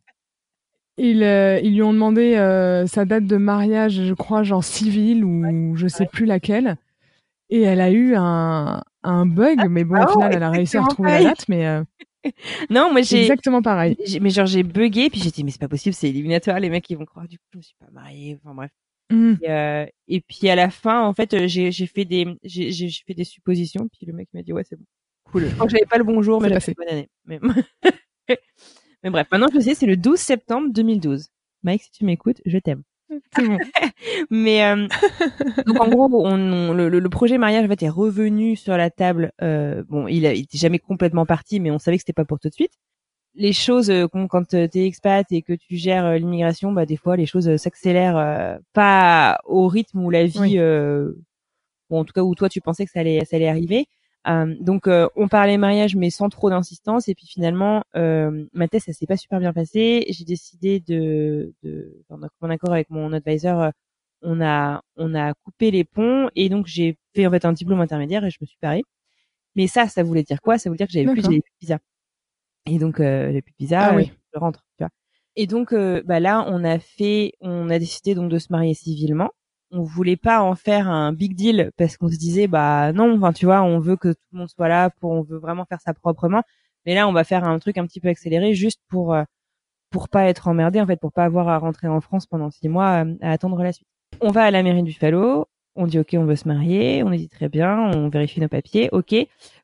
ils, euh, ils lui ont demandé euh, sa date de mariage, je crois, genre civil ou je sais plus laquelle. Et elle a eu un, un bug, mais bon, ah au final, ouais, elle a réussi à retrouver la date, mais euh, non, moi j'ai, exactement pareil. mais genre j'ai bugué puis j'ai dit mais c'est pas possible, c'est éliminatoire, les mecs ils vont croire du coup je me suis pas mariée. Enfin bref. Mm. Et, euh, et puis à la fin, en fait, euh, j'ai fait des j'ai fait des suppositions. Puis le mec m'a dit ouais c'est bon, cool. Je crois que j'avais pas le bonjour, mais j'avais bonne année. Mais... mais bref, maintenant je sais, c'est le 12 septembre 2012. Mike, si tu m'écoutes, je t'aime. Bon. Mais euh, donc en gros, on, le, le, projet mariage en fait est revenu sur la table. Euh, bon, il, a, il était jamais complètement parti, mais on savait que c'était pas pour tout de suite. Les choses, euh, quand, tu es expat et que tu gères euh, l'immigration, bah des fois les choses s'accélèrent pas au rythme où la vie, ou en tout cas où toi tu pensais que ça allait, ça allait arriver. Euh, donc euh, on parlait mariage mais sans trop d'insistance. Et puis finalement euh, ma thèse ça s'est pas super bien passé. J'ai décidé de, de en accord avec mon advisor on a on a coupé les ponts. Et donc j'ai fait en fait un diplôme intermédiaire et je me suis parée mais ça ça voulait dire quoi? Ça voulait dire que j'avais plus, plus de visa. Et donc euh, j'ai plus de visa ah, oui. je rentre tu vois. Et donc bah là on a fait on a décidé donc de se marier civilement on voulait pas en faire un big deal parce qu'on se disait bah non enfin tu vois on veut que tout le monde soit là pour on veut vraiment faire ça proprement. Mais là on va faire un truc un petit peu accéléré juste pour euh, pour pas être emmerdé en fait pour pas avoir à rentrer en France pendant six mois euh, à attendre la suite. On va à la mairie du Buffalo on dit ok on veut se marier on dit très bien on vérifie nos papiers ok.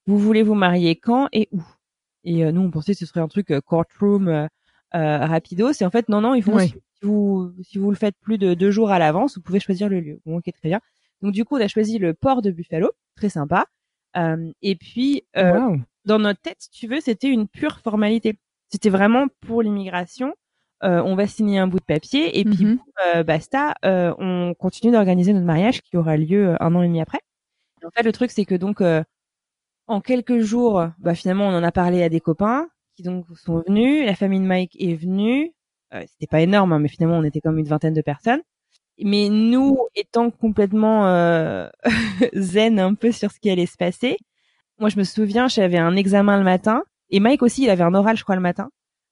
Vous voulez vous marier quand et où? Et euh, nous on pensait que ce serait un truc courtroom euh, rapido c'est en fait non non ils vont si vous, si vous le faites plus de deux jours à l'avance, vous pouvez choisir le lieu. Bon, ok, très bien. Donc du coup, on a choisi le port de Buffalo, très sympa. Euh, et puis, euh, dans notre tête, si tu veux, c'était une pure formalité. C'était vraiment pour l'immigration. Euh, on va signer un bout de papier et puis mm-hmm. euh, basta. Euh, on continue d'organiser notre mariage qui aura lieu un an et demi après. en fait, le truc, c'est que donc en quelques jours, bah, finalement, on en a parlé à des copains qui donc sont venus. La famille de Mike est venue. Euh, c'était pas énorme, hein, mais finalement on était comme une vingtaine de personnes. Mais nous, étant complètement euh, zen un peu sur ce qui allait se passer, moi je me souviens, j'avais un examen le matin, et Mike aussi, il avait un oral, je crois, le matin.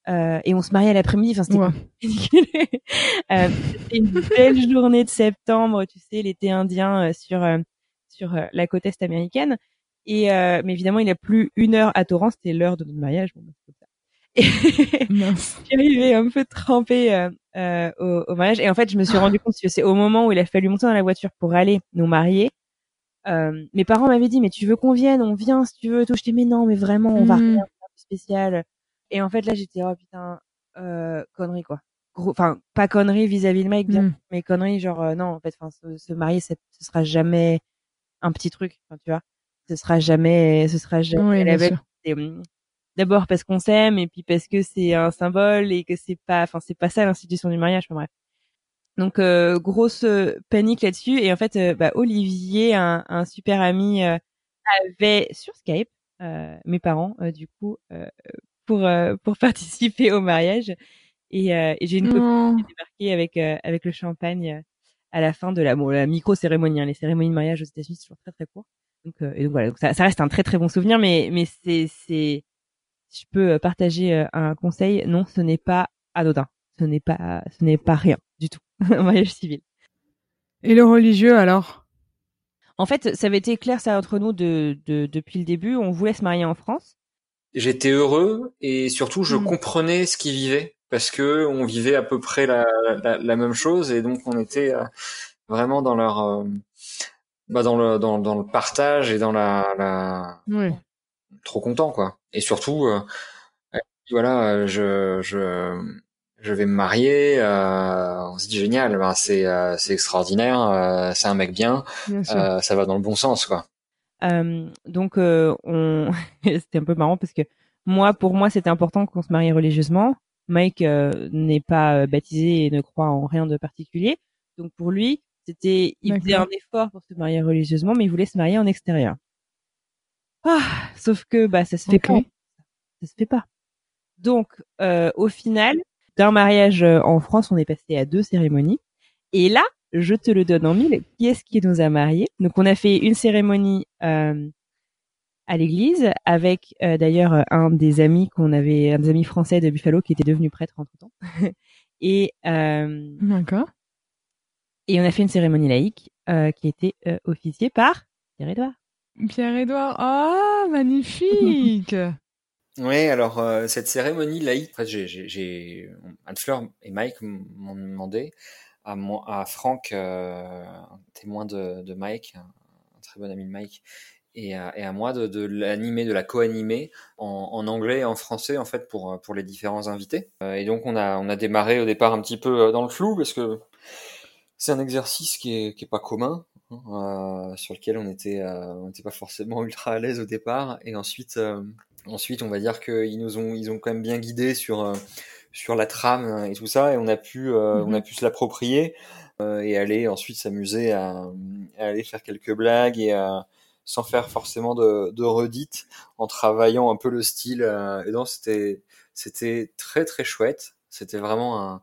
Euh, et on se mariait l'après-midi. Enfin, c'était euh, une belle journée de septembre, tu sais, l'été indien euh, sur sur la côte est américaine. Et mais évidemment, il a plus une heure à Torrance, c'était l'heure de notre mariage. Bon, bah, j'arrivais un peu trempée euh, euh, au, au, mariage. Et en fait, je me suis rendu compte que c'est au moment où il a fallu monter dans la voiture pour aller nous marier. Euh, mes parents m'avaient dit, mais tu veux qu'on vienne, on vient si tu veux. Tout. Je dis, mais non, mais vraiment, on va rien faire de spécial. Et en fait, là, j'étais, oh putain, euh, connerie quoi. Enfin, pas connerie vis-à-vis de Mike, bien, mm. mais connerie genre euh, non, en fait, enfin, se, se, marier, ce sera jamais un petit truc, tu vois. Ce sera jamais, ce sera jamais. Oui, d'abord parce qu'on s'aime et puis parce que c'est un symbole et que c'est pas enfin c'est pas ça l'institution du mariage enfin bref donc euh, grosse euh, panique là-dessus et en fait euh, bah, Olivier un, un, super ami avait sur Skype mes parents du coup pour pour participer au mariage et, et j'ai une copine qui est débarquée avec avec le champagne à la fin de la bon la micro cérémonie hein. les cérémonies de mariage aux États-Unis c'est toujours très très court donc et donc voilà donc ça, ça reste un très très bon souvenir mais mais c'est c'est je peux euh, partager euh, un conseil, non, ce n'est pas anodin. Ce n'est pas, ce n'est pas rien du tout. un mariage civil. Et le religieux alors? En fait, ça avait été clair ça entre nous de, de, depuis le début. On voulait se marier en France. J'étais heureux et surtout je hmm. comprenais ce qu'ils vivaient parce que on vivait à peu près la, la, la même chose et donc on était euh, vraiment dans leur bah dans le dans, dans le partage et dans la, la... Oui. Trop content quoi et surtout, euh, voilà, je, je, je vais me marier. Euh, on se dit génial, ben c'est euh, c'est extraordinaire, euh, c'est un mec bien, euh, ça va dans le bon sens, quoi. donc, on, c'était un peu marrant parce que moi, pour moi, c'était important qu'on se marie religieusement. Mike n'est pas baptisé et ne croit en rien de particulier. Donc pour lui, c'était, il faisait un effort pour se marier religieusement, mais il voulait se marier en extérieur. Ah, sauf que bah ça se fait pas. Ça se fait pas. Donc euh, au final, d'un mariage euh, en France, on est passé à deux cérémonies. Et là, je te le donne en mille. Qui est-ce qui nous a mariés? Donc on a fait une cérémonie euh, à l'église avec euh, d'ailleurs un des amis qu'on avait, un des amis français de Buffalo qui était devenu prêtre entre temps. et d'accord. Et on a fait une cérémonie laïque qui était officiée par Pierre-Édouard. Pierre-Édouard, ah, magnifique. Oui, alors euh, cette cérémonie laïque, en fait, j'ai, Anne-Fleur et Mike m'ont demandé à, à Franck, euh, un témoin de, de Mike, un, très bon ami de Mike, et à, et à moi de, de l'animer, de la co-animer en, en, anglais et en français en fait pour pour les différents invités. Euh, et donc on a on a démarré au départ un petit peu dans le flou parce que c'est un exercice qui est, qui est pas commun, euh, sur lequel on était, euh, on n'était pas forcément ultra à l'aise au départ. Et ensuite, euh, ensuite, on va dire qu'ils nous ont, ils ont quand même bien guidé sur, sur la trame et tout ça, et on a pu, on a pu se l'approprier et aller ensuite s'amuser à, à, aller faire quelques blagues et à, sans faire forcément de, de redites, en travaillant un peu le style. et donc c'était, c'était très très chouette. C'était vraiment un,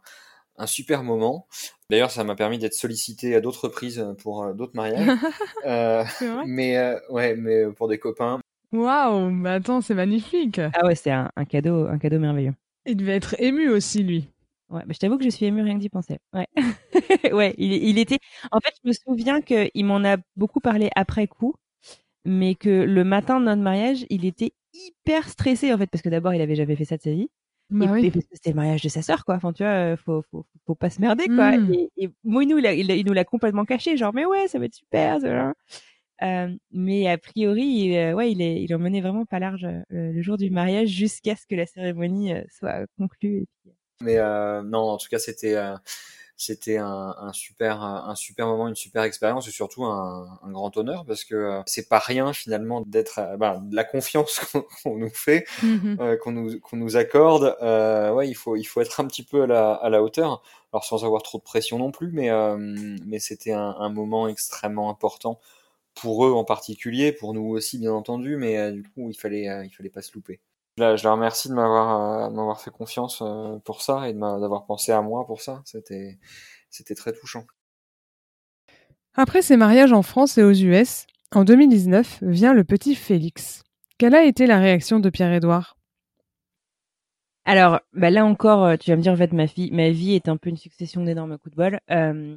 un super moment. D'ailleurs, ça m'a permis d'être sollicité à d'autres reprises pour euh, d'autres mariages. euh, mais euh, ouais, mais pour des copains. Waouh, mais attends, c'est magnifique. Ah ouais, c'est un, un, cadeau, un cadeau merveilleux. Il devait être ému aussi, lui. Ouais, mais je t'avoue que je suis ému rien que d'y penser. Ouais, ouais, il, il, était. En fait, je me souviens qu'il m'en a beaucoup parlé après coup, mais que le matin de notre mariage, il était hyper stressé en fait parce que d'abord, il avait jamais fait ça de sa vie. Bah et, oui. parce que c'était le mariage de sa sœur, quoi. Enfin, tu vois, euh, faut, faut, faut pas se merder, quoi. Mmh. Et, et Mouinou, il, il, il, nous l'a complètement caché, genre, mais ouais, ça va être super, Euh, mais a priori, il, euh, ouais, il est, il emmenait vraiment pas large euh, le jour du mariage jusqu'à ce que la cérémonie soit conclue. Et puis... Mais non, en tout cas, c'était c'était un, un, super un super moment, une super expérience et surtout un, un grand honneur parce que euh, c'est pas rien finalement d'être euh, bah, la confiance qu'on nous fait, euh, qu'on nous qu'on nous accorde. Euh, ouais, il faut il faut être un petit peu à la à la hauteur. Alors sans avoir trop de pression non plus, mais mais c'était un, un, moment extrêmement important pour eux en particulier, pour nous aussi bien entendu, mais du coup il fallait il fallait pas se louper je la remercie de m'avoir euh, m'avoir fait confiance euh, pour ça et d'avoir pensé à moi pour ça. C'était c'était très touchant. Après ses mariages en France et aux US, en 2019 vient le petit Félix. Quelle a été la réaction de Pierre-Édouard? Alors, bah là encore, euh, tu vas me dire en fait ma vie, ma vie est un peu une succession d'énormes coups de bol. Euh,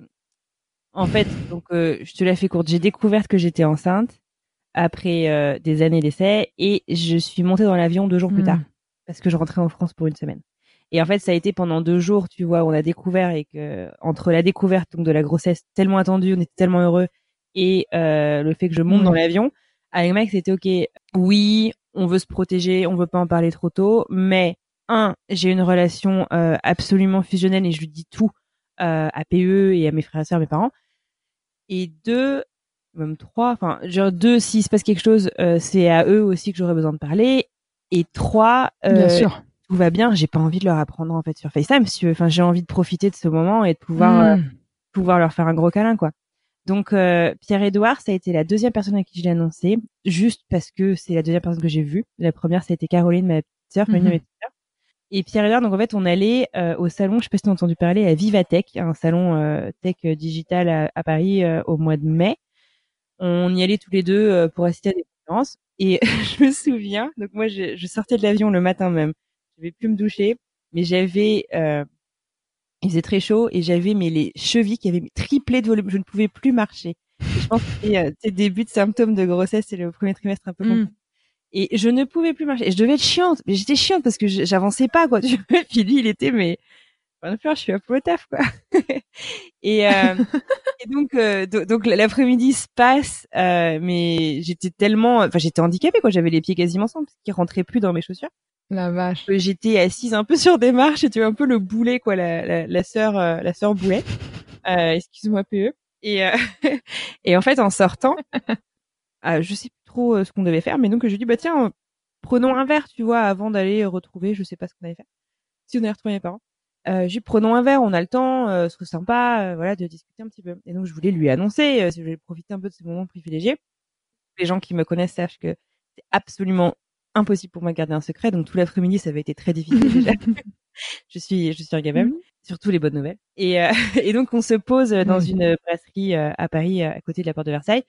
en fait, donc je te la fais courte. J'ai découvert que j'étais enceinte après euh, des années d'essai et je suis montée dans l'avion deux jours plus tard hmm. parce que je rentrais en France pour une semaine. Et en fait, ça a été pendant deux jours, tu vois, on a découvert et que entre la découverte donc de la grossesse tellement attendue, on était tellement heureux et euh, le fait que je monte dans l'avion, avec Mike, c'était ok. Oui, on veut se protéger, on veut pas en parler trop tôt, mais un, j'ai une relation euh, absolument fusionnelle et je lui dis tout euh, à PE et à mes frères et sœurs, mes parents. Et deux, même trois, enfin, genre deux, s'il se passe quelque chose, euh, c'est à eux aussi que j'aurais besoin de parler. Et trois, euh, bien sûr. tout va bien, j'ai pas envie de leur apprendre en fait sur FaceTime, si enfin, j'ai envie de profiter de ce moment et de pouvoir, euh, hmm. pouvoir leur faire un gros câlin, quoi. Donc, Pierre-Édouard, ça a été la deuxième personne à qui je l'ai annoncé, juste parce que c'est la deuxième personne que j'ai vue. La première, ça a été Caroline, ma petite sœur, une de mes Et Pierre-Édouard, donc en fait, on allait au salon, je sais pas si tu as entendu parler, à Vivatech, un salon tech digital à, à Paris au mois de mai. On y allait tous les deux euh, pour assister à des conférences. Et je me souviens, donc moi, je, je sortais de l'avion le matin même. Je vais plus me doucher, mais j'avais, euh, il faisait très chaud et j'avais mais les chevilles qui avaient triplé de volume. Je ne pouvais plus marcher. je pense que c'était euh, début de symptômes de grossesse, c'est le premier trimestre un peu mmh. Et je ne pouvais plus marcher. Et je devais être chiante, mais j'étais chiante parce que j'avançais pas quoi. Tu vois Puis lui, il était mais je suis à au taf quoi. et, euh, et donc euh, donc l'après-midi se passe, euh, mais j'étais tellement, enfin j'étais handicapée quoi, j'avais les pieds quasiment sans parce qu'ils rentraient plus dans mes chaussures. La vache. J'étais assise un peu sur des marches, et tu vois un peu le boulet quoi, la la, la sœur euh, la sœur boulet. Euh, excuse-moi PE. Et euh, et en fait en sortant, je sais plus trop ce qu'on devait faire, mais donc je dis bah tiens prenons un verre tu vois avant d'aller retrouver, je sais pas ce qu'on avait fait. Si on allait retrouver mes parents euh, j'ai prenons un verre, on a le temps, euh, ce serait sympa, euh, voilà, de discuter un petit peu. Et donc je voulais lui annoncer, euh, je voulais profiter un peu de ce moment privilégié. Les gens qui me connaissent savent que c'est absolument impossible pour moi de garder un secret, donc tout l'après-midi ça avait été très difficile déjà. je suis, je suis incapable, mmh. surtout les bonnes nouvelles. Et, et donc on se pose dans une brasserie à Paris, à côté de la porte de Versailles,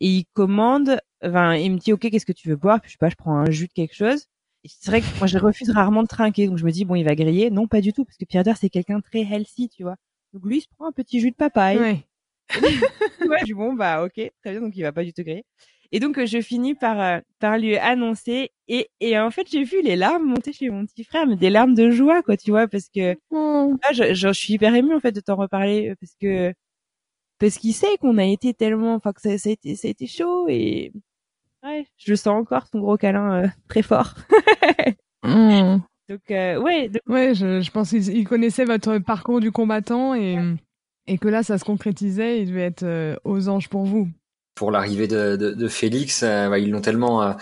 et il commande, enfin il me dit ok qu'est-ce que tu veux boire, puis je sais pas, je prends un jus de quelque chose c'est vrai que moi je refuse rarement de trinquer, donc je me dis bon il va griller. Non pas du tout, parce que Pierre Dor c'est quelqu'un de très healthy, tu vois. Donc lui il se prend un petit jus de papaye. Ouais. ouais, je dis bon bah ok très bien, donc il va pas du tout griller. Et donc euh, je finis par euh, par lui annoncer et et en fait j'ai vu les larmes monter chez mon petit frère, mais des larmes de joie quoi, tu vois, parce que oh. je, je, suis hyper émue en fait de t'en reparler parce que parce qu'il sait qu'on a été tellement, enfin que ça, ça a été ça a été chaud et Ouais, je sens encore son gros câlin euh, très fort. Mmh. Donc euh, ouais. Ouais, je, je pense qu'il connaissait votre parcours du combattant et. Et que là, ça se concrétisait, il devait être aux anges pour vous. Pour l'arrivée de, de, de, Félix, bah, ils l'ont tellement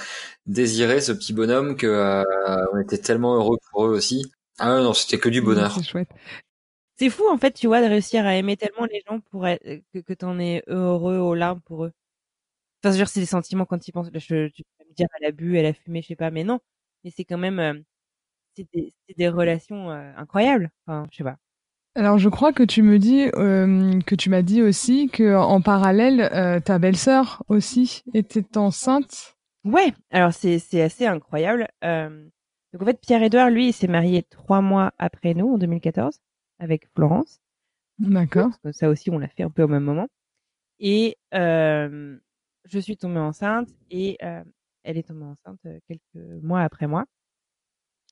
désiré, ce petit bonhomme, que on était tellement heureux pour eux aussi. Ah non, c'était que du bonheur. C'est chouette. C'est fou en fait, tu vois, de réussir à aimer tellement les gens pour être, que, que t'en es heureux aux larmes pour eux. Enfin, je c'est des sentiments quand tu penses. Je, tu peux me dire, elle a bu, elle a fumé, je sais pas, mais non. Mais c'est quand même, euh, c'est des, des, relations euh, incroyables. Enfin, je sais pas. Alors, je crois que tu me dis, euh, que tu m'as dit aussi que en parallèle, ta belle-sœur aussi était enceinte. Ouais. Alors c'est c'est assez incroyable. donc en fait, Pierre-Édouard, lui, il s'est marié trois mois après nous, en 2014, avec Florence. D'accord. Ça aussi, on l'a fait un peu au même moment. Et euh, je suis tombée enceinte et euh, elle est tombée enceinte euh, quelques mois après moi.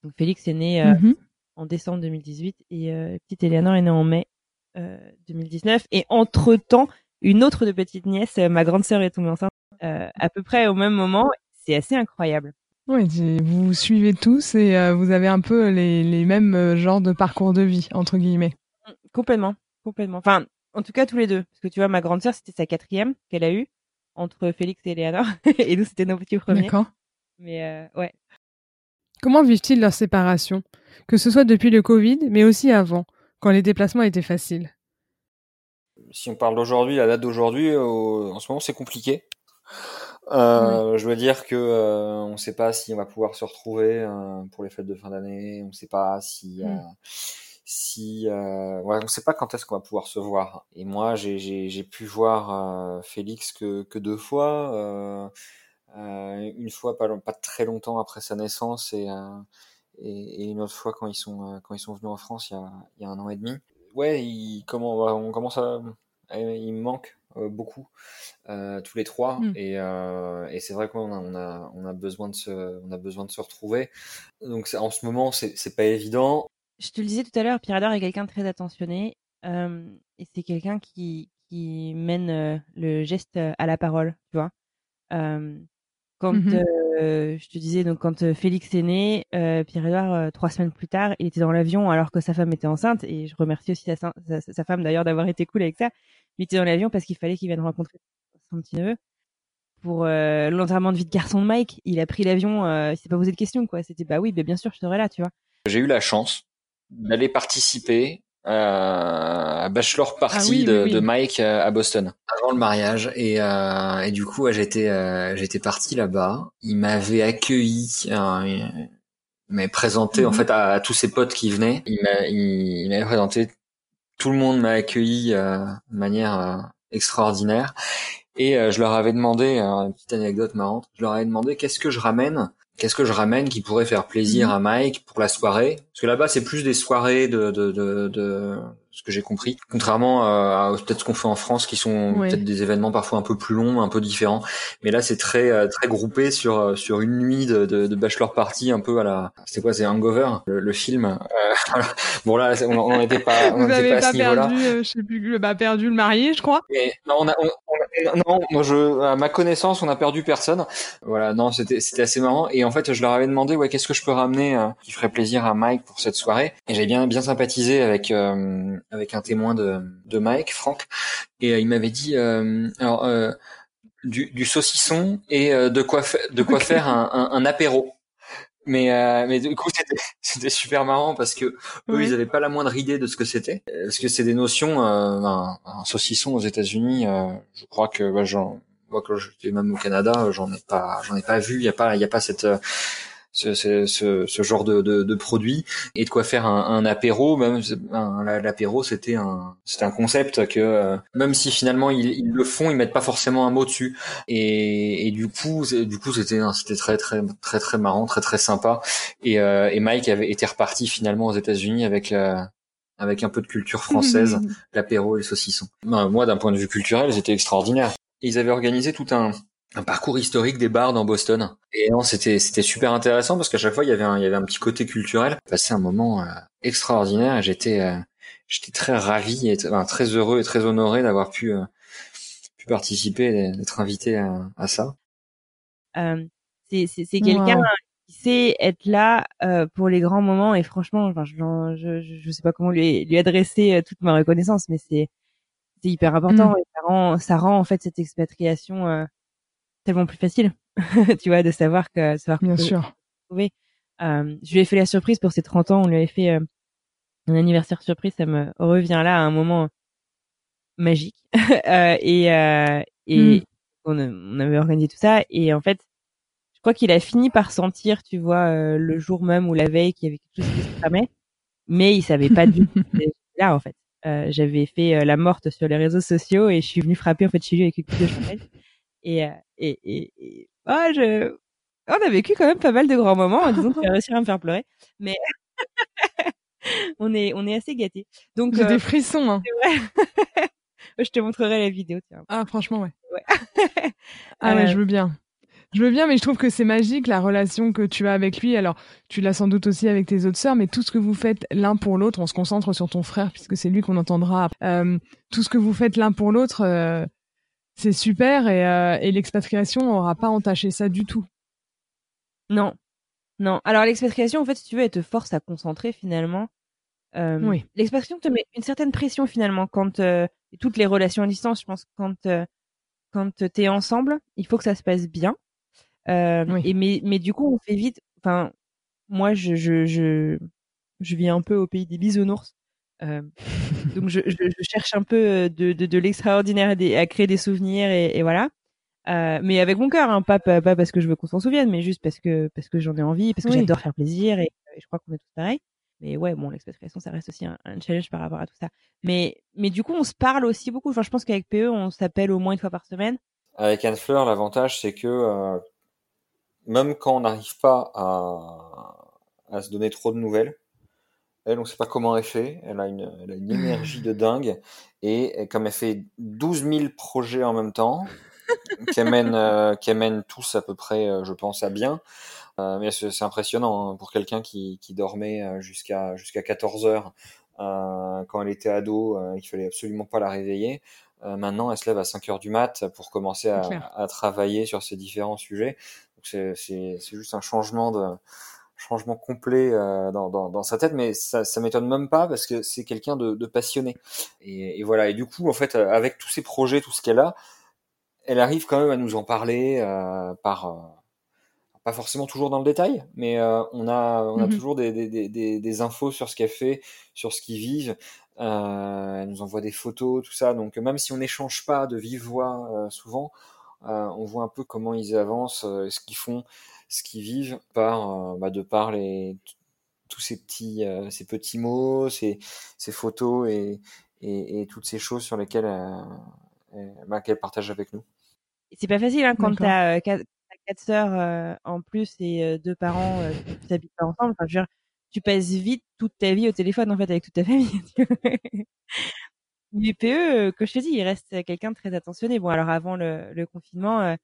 Donc Félix est né euh, mmh en décembre 2018 et petite Eleanor est née en mai 2019. Et entre temps, une autre de petite nièce, ma grande sœur est tombée enceinte à peu près au même moment. C'est assez incroyable. Oui, vous suivez tous et vous avez un peu les, les mêmes genres de parcours de vie entre guillemets. Mmh, complètement, complètement. Enfin, en tout cas tous les deux, parce que tu vois, ma grande sœur c'était sa quatrième qu'elle a eue entre Félix et Eleanor. et nous, c'était nos petits premiers. D'accord. Mais euh, ouais. Comment vivent-ils leur séparation? Que ce soit depuis le Covid, mais aussi avant, quand les déplacements étaient faciles? Si on parle d'aujourd'hui, la date d'aujourd'hui, en ce moment, c'est compliqué. Euh, Je veux dire que euh, on ne sait pas si on va pouvoir se retrouver euh, pour les fêtes de fin d'année. On ne sait pas si mm si euh, ouais, on sait pas quand est-ce qu'on va pouvoir se voir. Et moi, j'ai pu voir euh, Félix que, que deux fois, euh, euh, une fois pas, pas très longtemps après sa naissance et, euh, et, et, une autre fois quand ils sont quand ils sont venus en France il y a, il y a un an et demi. Ouais, il, comment on commence à il me manque beaucoup tous les trois mmh. et, et c'est vrai qu'on a, on a on a besoin de se on a besoin de se retrouver. Donc en ce moment c'est c'est pas évident je te le disais tout à l'heure, Pierre Ador est quelqu'un de très attentionné euh, et c'est quelqu'un qui, qui mène euh, le geste à la parole, tu vois. Euh, quand mmh je te disais donc quand Félix est né, Pierre-Edouard trois semaines plus tard, il était dans l'avion alors que sa femme était enceinte et je remercie aussi sa, sa, femme d'ailleurs d'avoir été cool avec ça. Il était dans l'avion parce qu'il fallait qu'il vienne rencontrer son petit neveu pour l'enterrement de vie de garçon de Mike. Il a pris l'avion, il s'est pas posé de questions quoi. C'était bah oui, bah, bien sûr, je serai là, tu vois. J'ai eu la chance d'aller participer à bachelor ah party de, Mike euh, à Boston. Avant le mariage et, euh, et du coup j'étais euh, j'étais parti là-bas. Il m'avait accueilli il m'avait présenté en mhm. fait à, tous ses potes qui venaient. Il m'a il, m'avait présenté. Tout le monde m'a accueilli de manière extraordinaire. Et je leur avais demandé une petite anecdote marrante. Je leur avais demandé qu'est-ce que je ramène qu'est-ce que je ramène qui pourrait faire plaisir mhm. à Mike pour la soirée? Parce que là-bas, c'est plus des soirées de, de, de, de ce que j'ai compris. Contrairement à, peut-être ce qu'on fait en France, qui sont peut-être des événements parfois un peu plus longs, un peu différents. Mais là, c'est très euh, très groupé sur euh, sur une nuit de, de, de bachelor party, un peu à la. C'était quoi C'est Hangover, le, le film. Euh, bon là, on n'en était pas. On Vous n'avez pas, pas perdu, je sais plus, bah, perdu le marié, je crois. non, on a, non, moi je, à ma connaissance, on a perdu personne. Voilà, non, c'était c'était assez marrant. Et en fait, je leur avais demandé, ouais, qu'est-ce que je peux ramener qui ferait plaisir à Mike pour cette soirée. Et j'ai bien bien sympathisé avec avec un témoin de, de Mike, Franck, et euh, il m'avait dit euh, alors euh, du, du, saucisson et de quoi de quoi faire un, un, un, apéro. Mais mais du coup c'était super marrant parce que eux ils avaient pas la moindre idée de ce que c'était. Parce que c'est des notions un, un, saucisson aux États-Unis je crois que bah, j'en moi quand j'étais même au Canada j'en ai pas j'en ai pas vu. Il y a pas il y a pas cette ce, ce, ce, genre de, de, de, produit et de quoi faire un, un apéro. Même l'apéro, c'était un c'était un concept que euh, même si finalement ils, ils, le font, ils mettent pas forcément un mot dessus. Et, et du coup, du coup, c'était c'était très très très très marrant, très très sympa. Et, euh, et Mike avait été reparti finalement aux États-Unis avec la, euh, avec un peu de culture française, l'apéro et le saucisson. Ben, moi, d'un point de vue culturel, c'était extraordinaire. Ils avaient organisé tout un un parcours historique des bars dans Boston. Et non, c'était c'était super intéressant parce qu'à chaque fois il y avait un il y avait un petit côté culturel. Passé un moment euh, extraordinaire. J'étais euh, j'étais très ravi et très heureux et très honoré d'avoir pu euh, pu participer, d'être invité à, à ça. c'est c'est c'est quelqu'un qui sait être là pour les grands moments et franchement, enfin, je, je je sais pas comment lui lui adresser toute ma reconnaissance, mais c'est c'était hyper important. Et ça rend, ça rend en fait cette expatriation euh, tellement plus facile, tu vois, de savoir que savoir Bien sûr. Trouver. Euh, je lui ai fait la surprise pour ses 30 ans. On lui avait fait euh, un anniversaire surprise. Ça me revient là à un moment magique. euh, et euh, et mm. on, on, avait organisé tout ça. Et en fait, je crois qu'il a fini par sentir, tu vois, euh, le jour même ou la veille qu'il y avait quelque chose qui se tramait. Mais il savait pas du tout là en fait. Euh, j'avais fait la morte sur les réseaux sociaux et je suis venue frapper en fait chez lui avec une coupe de champagne. Et, et, et, et oh, je... on a vécu quand même pas mal de grands moments. En disant qu'il a réussi à me faire pleurer, mais on est on est assez gâtés. Donc j'ai des frissons. Hein. je te montrerai la vidéo. Tiens. Ah franchement ouais. ouais. ah mais je veux bien. Je veux bien, mais je trouve que c'est magique la relation que tu as avec lui. Alors, tu l'as sans doute aussi avec tes autres sœurs, mais tout ce que vous faites l'un pour l'autre, on se concentre sur ton frère puisque c'est lui qu'on entendra. Euh, tout ce que vous faites l'un pour l'autre, euh, c'est super et, euh, et l'expatriation n'aura pas entaché ça du tout. Non, non. Alors l'expatriation, en fait, si tu veux, elle te force à concentrer finalement. Euh, oui. L'expatriation te met une certaine pression finalement quand euh, toutes les relations à distance, je pense, quand euh, quand t'es ensemble, il faut que ça se passe bien. Euh, oui. Et mais mais du coup on fait vite. Enfin moi je je je je vis un peu au pays des bisounours. Euh, donc je, je, je, cherche un peu de de, de l'extraordinaire à créer des souvenirs et, et voilà. Euh, mais avec mon cœur, hein, pas, pas, pas parce que je veux qu'on s'en souvienne, mais juste parce que parce que j'en ai envie, parce que oui. j'adore faire plaisir et, et, je crois qu'on est tous pareils. Mais ouais, bon, l'expatriation, ça reste aussi un, un, challenge par rapport à tout ça. Mais mais du coup, on se parle aussi beaucoup. Enfin, je pense qu'avec PE, on s'appelle au moins une fois par semaine. Avec Anne Fleur, l'avantage c'est que euh, même quand on n'arrive pas à, à, se donner trop de nouvelles, elle, on sait pas comment elle fait. Elle a une, elle a une énergie de dingue. Et, et, comme elle fait 12 000 projets en même temps, qu'elle mène, euh, mène tous à peu près, euh, je pense, à bien. Euh, mais c'est impressionnant hein, pour quelqu'un qui, qui dormait euh, jusqu'à jusqu'à 14 heures quand elle était ado. il fallait absolument pas la réveiller. maintenant, elle se lève à 5 heures du mat pour commencer à, à travailler sur ces différents sujets c'est juste un changement de changement complet euh, dans, dans, dans, sa tête, mais ça, ça m'étonne même pas parce que c'est quelqu'un de, de, passionné. Et, et, voilà. Et du coup, en fait, avec tous ces projets, tout ce qu'elle a, elle arrive quand même à nous en parler euh, par euh, pas forcément toujours dans le détail, mais euh, on a on a mm -hmm. toujours des, des, des, des, infos sur ce qu'elle fait, sur ce qu'ils vivent. Euh, elle nous envoie des photos, tout ça. Donc même si on n'échange pas de vive voix euh, souvent, euh, on voit un peu comment ils avancent, euh, ce qu'ils font, ce qu'ils vivent, par, euh, bah, de par les, tous ces petits, ces petits mots, ces, ces photos et, et, et, toutes ces choses sur lesquelles bah, qu'elle partage avec nous. C'est pas facile hein, quand tu as quatre, quatre sœurs euh, en plus et deux parents euh, qui habitent pas ensemble. Enfin, je veux dire, tu passes vite toute ta vie au téléphone en fait avec toute ta famille. Mais PE, que je te dis, il reste quelqu'un de très attentionné. Bon, alors avant le, le confinement, euh,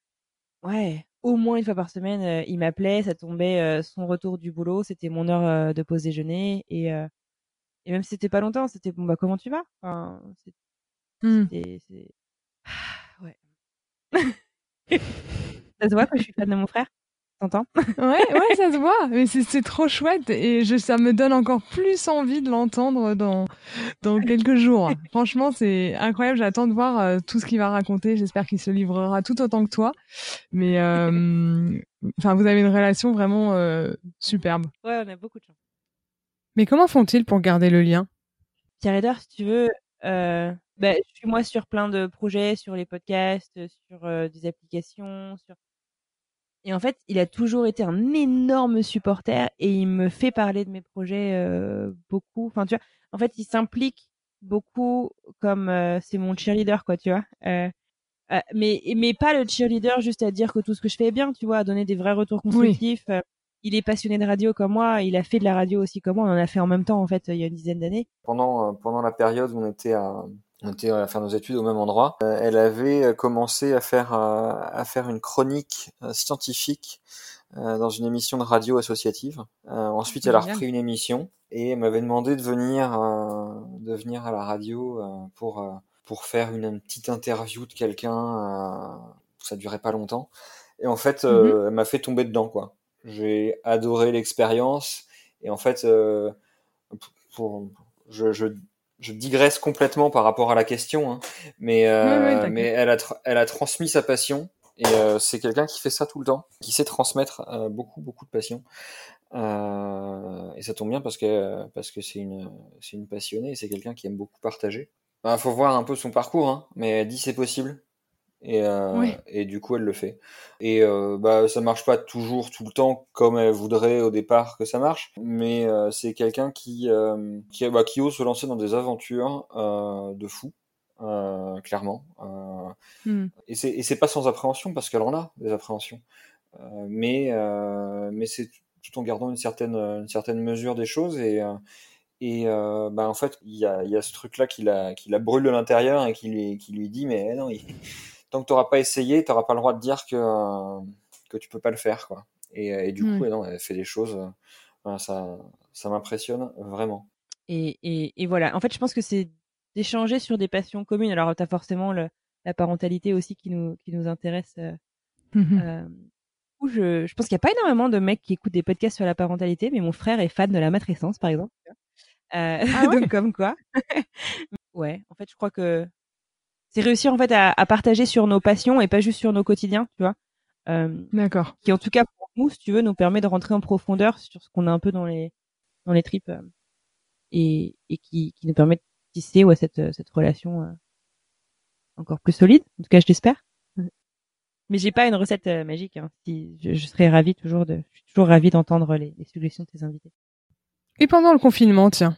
ouais, au moins une fois par semaine, euh, il m'appelait, ça tombait euh, son retour du boulot, c'était mon heure de pause déjeuner, et, et même si c'était pas longtemps, c'était bon, bah comment tu vas? Enfin, mmh. Ah, ouais. ça se voit que je suis fan de mon frère? T'entends Ouais, ouais, ça se voit. Mais c'est trop chouette et je, ça me donne encore plus envie de l'entendre dans, dans quelques jours. Franchement, c'est incroyable. J'attends de voir euh, tout ce qu'il va raconter. J'espère qu'il se livrera tout autant que toi. Mais, euh, enfin, vous avez une relation vraiment euh, superbe. Ouais, on a beaucoup de chance. Mais comment font-ils pour garder le lien? Pierre Eder, si tu veux, euh, bah, je suis moi sur plein de projets, sur les podcasts, sur euh, des applications, sur et en fait, il a toujours été un énorme supporter et il me fait parler de mes projets euh, beaucoup. Enfin, tu vois, en fait, il s'implique beaucoup comme euh, c'est mon cheerleader, quoi, tu vois. Euh, euh, mais mais pas le cheerleader juste à dire que tout ce que je fais est bien, tu vois, à donner des vrais retours constructifs. Oui. il est passionné de radio comme moi, il a fait de la radio aussi comme moi, on en a fait en même temps en fait il y a une dizaine d'années. Pendant pendant la période où on était à on était à faire nos études au même endroit. Euh, elle avait euh, commencé à faire euh, à faire une chronique scientifique dans une émission de radio associative. ensuite, elle a repris une émission et m'avait demandé de venir de venir à la radio pour pour faire une, une petite interview de quelqu'un. ça durait pas longtemps. Et en fait, mm -hmm. elle m'a fait tomber dedans quoi. J'ai adoré l'expérience et en fait, pour, je, je je digresse complètement par rapport à la question, hein, mais, mais elle, a elle a transmis sa passion et c'est quelqu'un qui fait ça tout le temps, qui sait transmettre beaucoup beaucoup de passion. et ça tombe bien parce que parce que c'est une c'est une passionnée, c'est quelqu'un qui aime beaucoup partager. Il faut voir un peu son parcours, hein, mais elle dit c'est possible. Et, euh, et du coup, elle le fait. Et euh, bah, ça marche pas toujours, tout le temps, comme elle voudrait au départ que ça marche. Mais euh, c'est quelqu'un qui, euh, qui, bah, qui ose se lancer dans des aventures de fou, clairement. Hmm. Et c'est pas sans appréhension, parce qu'elle en a des appréhensions. mais mais c'est tout en gardant une certaine, une certaine mesure des choses. Et, et euh, bah, en fait, il y a, y a, ce truc-là qui la, qui la brûle de l'intérieur et qui lui, qui lui dit Mais non, tant que tu n'auras pas essayé, tu n'auras pas le droit de dire que, euh, que tu peux pas le faire. Quoi. Et, et du coup, non, elle fait des choses. Euh, ça, ça m'impressionne vraiment. Et, et, et, voilà, en fait, je pense que c'est d'échanger sur des passions communes. Alors, tu as forcément le, la parentalité aussi qui nous, qui nous intéresse. Euh, mmh euh je, je pense qu'il n'y a pas énormément de mecs qui écoutent des podcasts sur la parentalité, mais mon frère est fan de la matrescence, par exemple. Euh, ah donc comme quoi. ouais, en fait, je crois que c'est réussir en fait à, à, partager sur nos passions et pas juste sur nos quotidiens, tu vois. Euh, D'accord. Qui en tout cas pour nous, si tu veux, nous permet de rentrer en profondeur sur ce qu'on a un peu dans les dans les tripes euh, et, et qui, qui nous permet de tisser ouais, cette cette relation euh, encore plus solide. En tout cas, je l'espère. Mais j'ai pas une recette euh, magique. Hein. Si, je, je, serais ravie toujours de, je suis toujours ravie d'entendre les, les suggestions de tes invités. Et pendant le confinement, tiens,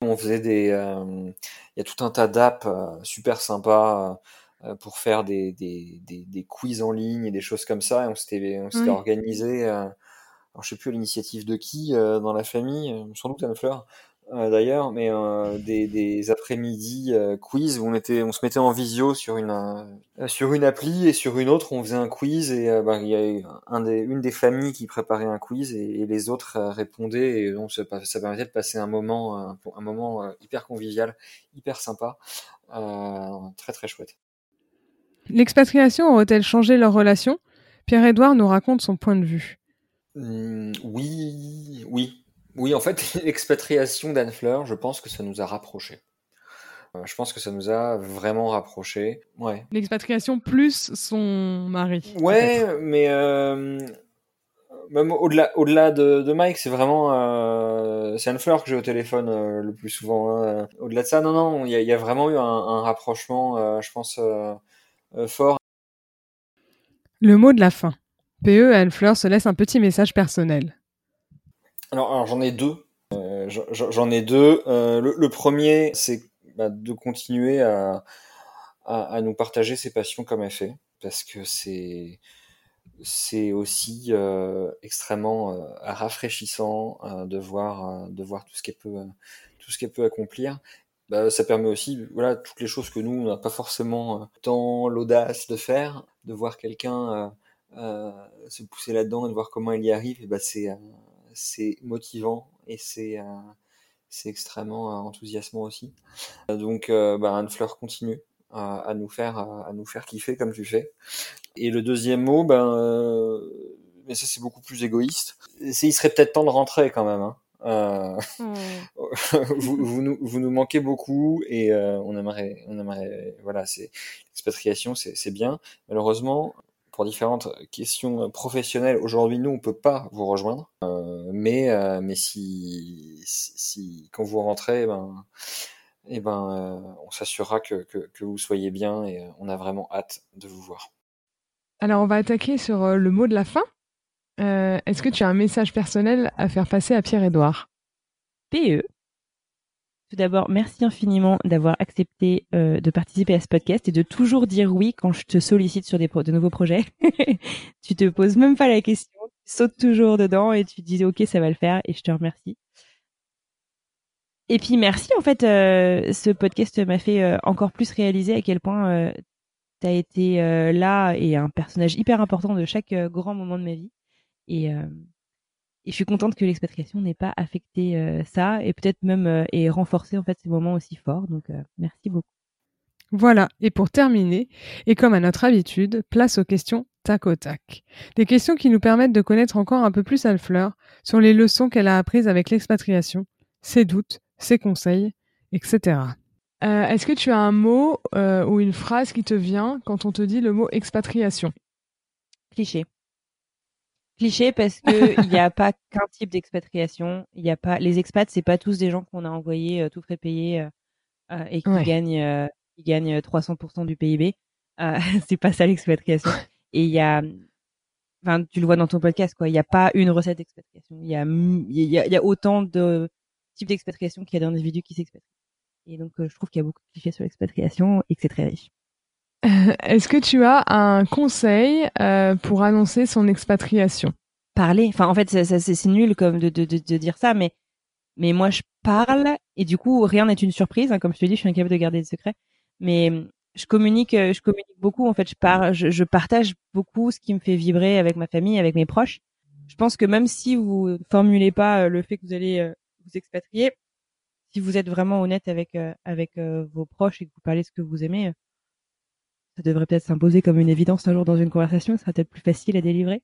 on faisait des, euh, il y a tout un tas d'apps euh, super sympas euh, pour faire des, des, des, des, quiz en ligne et des choses comme ça. Et on s'était, on s'était organisé. alors je sais plus l'initiative de qui dans la famille, sans doute Anne Fleur, euh, d'ailleurs, mais euh, des, des après-midi euh, quiz où on était, on se mettait en visio sur une sur une appli et sur une autre on faisait un quiz et bah, il y a un des, une des familles qui préparait un quiz et, les autres répondaient et donc ça, ça, permettait de passer un moment un, un moment hyper convivial, hyper sympa, très très chouette. L'expatriation aurait-elle changé leur relation? Pierre-Édouard nous raconte son point de vue. Mmh, oui, oui, oui, en fait, l'expatriation d'Anne Fleur, je pense que ça nous a rapprochés. Euh, je pense que ça nous a vraiment rapprochés. Ouais. L'expatriation plus son mari. Ouais, mais euh, même au-delà, au-delà de, Mike, c'est vraiment euh, c'est Anne Fleur que j'ai au téléphone le plus souvent. Hein. Au-delà de ça, non, non, il y, a, vraiment eu un, rapprochement, je pense, fort. Le mot de la fin. PE, Anne Fleur se laisse un petit message personnel. Alors, j'en ai deux. Euh, j'en ai deux. Euh, le, premier, c'est bah, de continuer à, nous partager ses passions comme elle fait, parce que c'est aussi euh, extrêmement rafraîchissant de voir tout ce qu'elle peut accomplir. Bah, ça permet aussi voilà toutes les choses que nous on n'a pas forcément tant l'audace de faire, de voir quelqu'un se pousser là-dedans et de voir comment elle y arrive. Et bah, c'est c'est motivant et c'est euh, c'est extrêmement euh, enthousiasmant aussi. Donc, euh, bah, Anne Fleur continue à nous faire à nous faire kiffer comme tu fais. Et le deuxième mot, ben, mais ça c'est beaucoup plus égoïste. C'est il serait peut-être temps de rentrer quand même. Hein. Hmm. vous, vous, nous, vous, nous, manquez beaucoup et on aimerait, on aimerait, voilà, c'est l'expatriation, c'est bien. Malheureusement, différentes questions professionnelles, aujourd'hui, nous, on peut pas vous rejoindre. Euh, mais euh, mais si, si, quand vous rentrez, ben, eh ben, euh, on s'assurera que, que, que, vous soyez bien et on a vraiment hâte de vous voir. Alors, on va attaquer sur le mot de la fin. Est-ce que tu as un message personnel à faire passer à Pierre-Édouard? PE. Tout d'abord, merci infiniment d'avoir accepté euh, de participer à ce podcast et de toujours dire oui quand je te sollicite sur des de nouveaux projets. tu te poses même pas la question, tu sautes toujours dedans et tu dis ok ça va le faire et je te remercie. Et puis merci en fait, euh, ce podcast m'a fait euh, encore plus réaliser à quel point tu as été là et un personnage hyper important de chaque grand moment de ma vie. Et je suis contente que l'expatriation n'ait pas affecté euh, ça et peut-être même euh, ait renforcé en fait ces moments aussi forts. Donc euh, merci beaucoup. Voilà, et pour terminer, et comme à notre habitude, place aux questions tac au tac. Des questions qui nous permettent de connaître encore un peu plus Alfleur sur les leçons qu'elle a apprises avec l'expatriation, ses doutes, ses conseils etc. Euh, Est-ce que tu as un mot euh, ou une phrase qui te vient quand on te dit le mot expatriation? Cliché. Cliché parce que il n'y a pas qu'un type d'expatriation. Il y a pas les expats, c'est pas tous des gens qu'on a envoyés euh, tout frais payés euh, euh, et qui Ouais. gagnent euh, qui gagnent 300% du PIB. Euh, c'est pas ça l'expatriation. Et il y a, enfin, tu le vois dans ton podcast, quoi. Il n'y a pas une recette d'expatriation. Il y a, il y a, il y a autant de types d'expatriation qu'il y a d'individus qui s'expatrient. Et donc, euh, je trouve qu'il y a beaucoup de clichés sur l'expatriation et que c'est très riche. Est-ce que tu as un conseil euh, pour annoncer son expatriation? Parler, enfin, en fait, ça, ça, c'est nul comme de, de, de, de dire ça, mais mais moi, je parle et du coup, rien n'est une surprise. hein. comme je te dis, je suis incapable de garder des secrets, mais je communique, je communique beaucoup. En fait, je pars, je, je partage beaucoup ce qui me fait vibrer avec ma famille, avec mes proches. Je pense que même si vous formulez pas euh, le fait que vous allez euh, vous expatrier, si vous êtes vraiment honnête avec avec vos proches et que vous parlez ce que vous aimez, ça devrait peut-être s'imposer comme une évidence un jour dans une conversation. Ce sera peut-être plus facile à délivrer.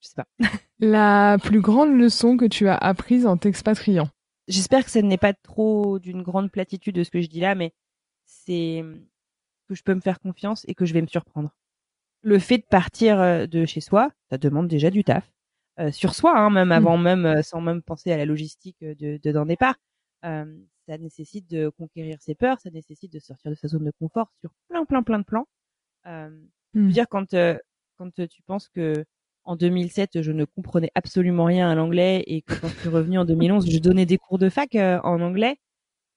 Je sais pas. La plus grande leçon que tu as apprise en t'expatriant J'espère que ça n'est pas trop d'une grande platitude de ce que je dis là, mais c'est que je peux me faire confiance et que je vais me surprendre. Le fait de partir euh, de chez soi, ça demande déjà du taf. Euh, sur soi, hein, même avant même, euh, sans même penser à la logistique euh, de, de d'un départ. Euh, ça nécessite de conquérir ses peurs, ça nécessite de sortir de sa zone de confort sur plein, plein, plein de plans. Euh, Je Hmm. veux dire, quand, euh, quand tu penses que en 2007, je ne comprenais absolument rien à l'anglais et que quand je suis revenue en 2011, je donnais des cours de fac euh, en anglais.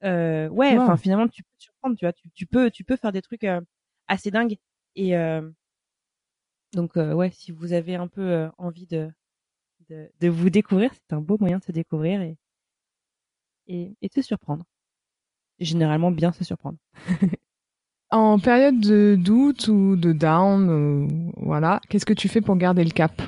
Euh, ouais, Wow. enfin finalement, tu peux te surprendre, tu vois, tu, tu peux, tu peux faire des trucs euh, assez dingues. Et euh, donc, euh, ouais, si vous avez un peu euh, envie de, de de vous découvrir, c'est un beau moyen de se découvrir et et, et se surprendre. Et généralement, bien se surprendre. En période de doute ou de down, ou- voilà, qu'est-ce que tu fais pour garder le cap?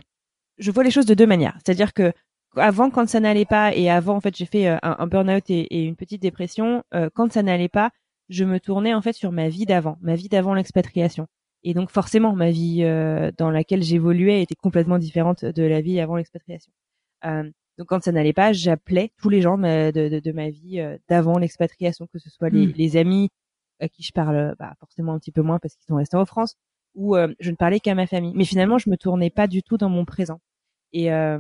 Je vois les choses de deux manières. C'est-à-dire que avant, quand ça n'allait pas, et avant, en fait, j'ai fait euh, un, un burn-out et, et une petite dépression. euh, quand ça n'allait pas, je me tournais en fait sur ma vie d'avant, ma vie d'avant l'expatriation. Et donc forcément, ma vie euh, dans laquelle j'évoluais était complètement différente de la vie avant l'expatriation. Euh, donc quand ça n'allait pas, j'appelais tous les gens de, de, de- de ma vie euh, d'avant l'expatriation, que ce soit les, Mm. les amis à qui je parle bah, forcément un petit peu moins parce qu'ils sont restés en France, ou euh, je ne parlais qu'à ma famille. Mais finalement, je me tournais pas du tout dans mon présent. Et euh,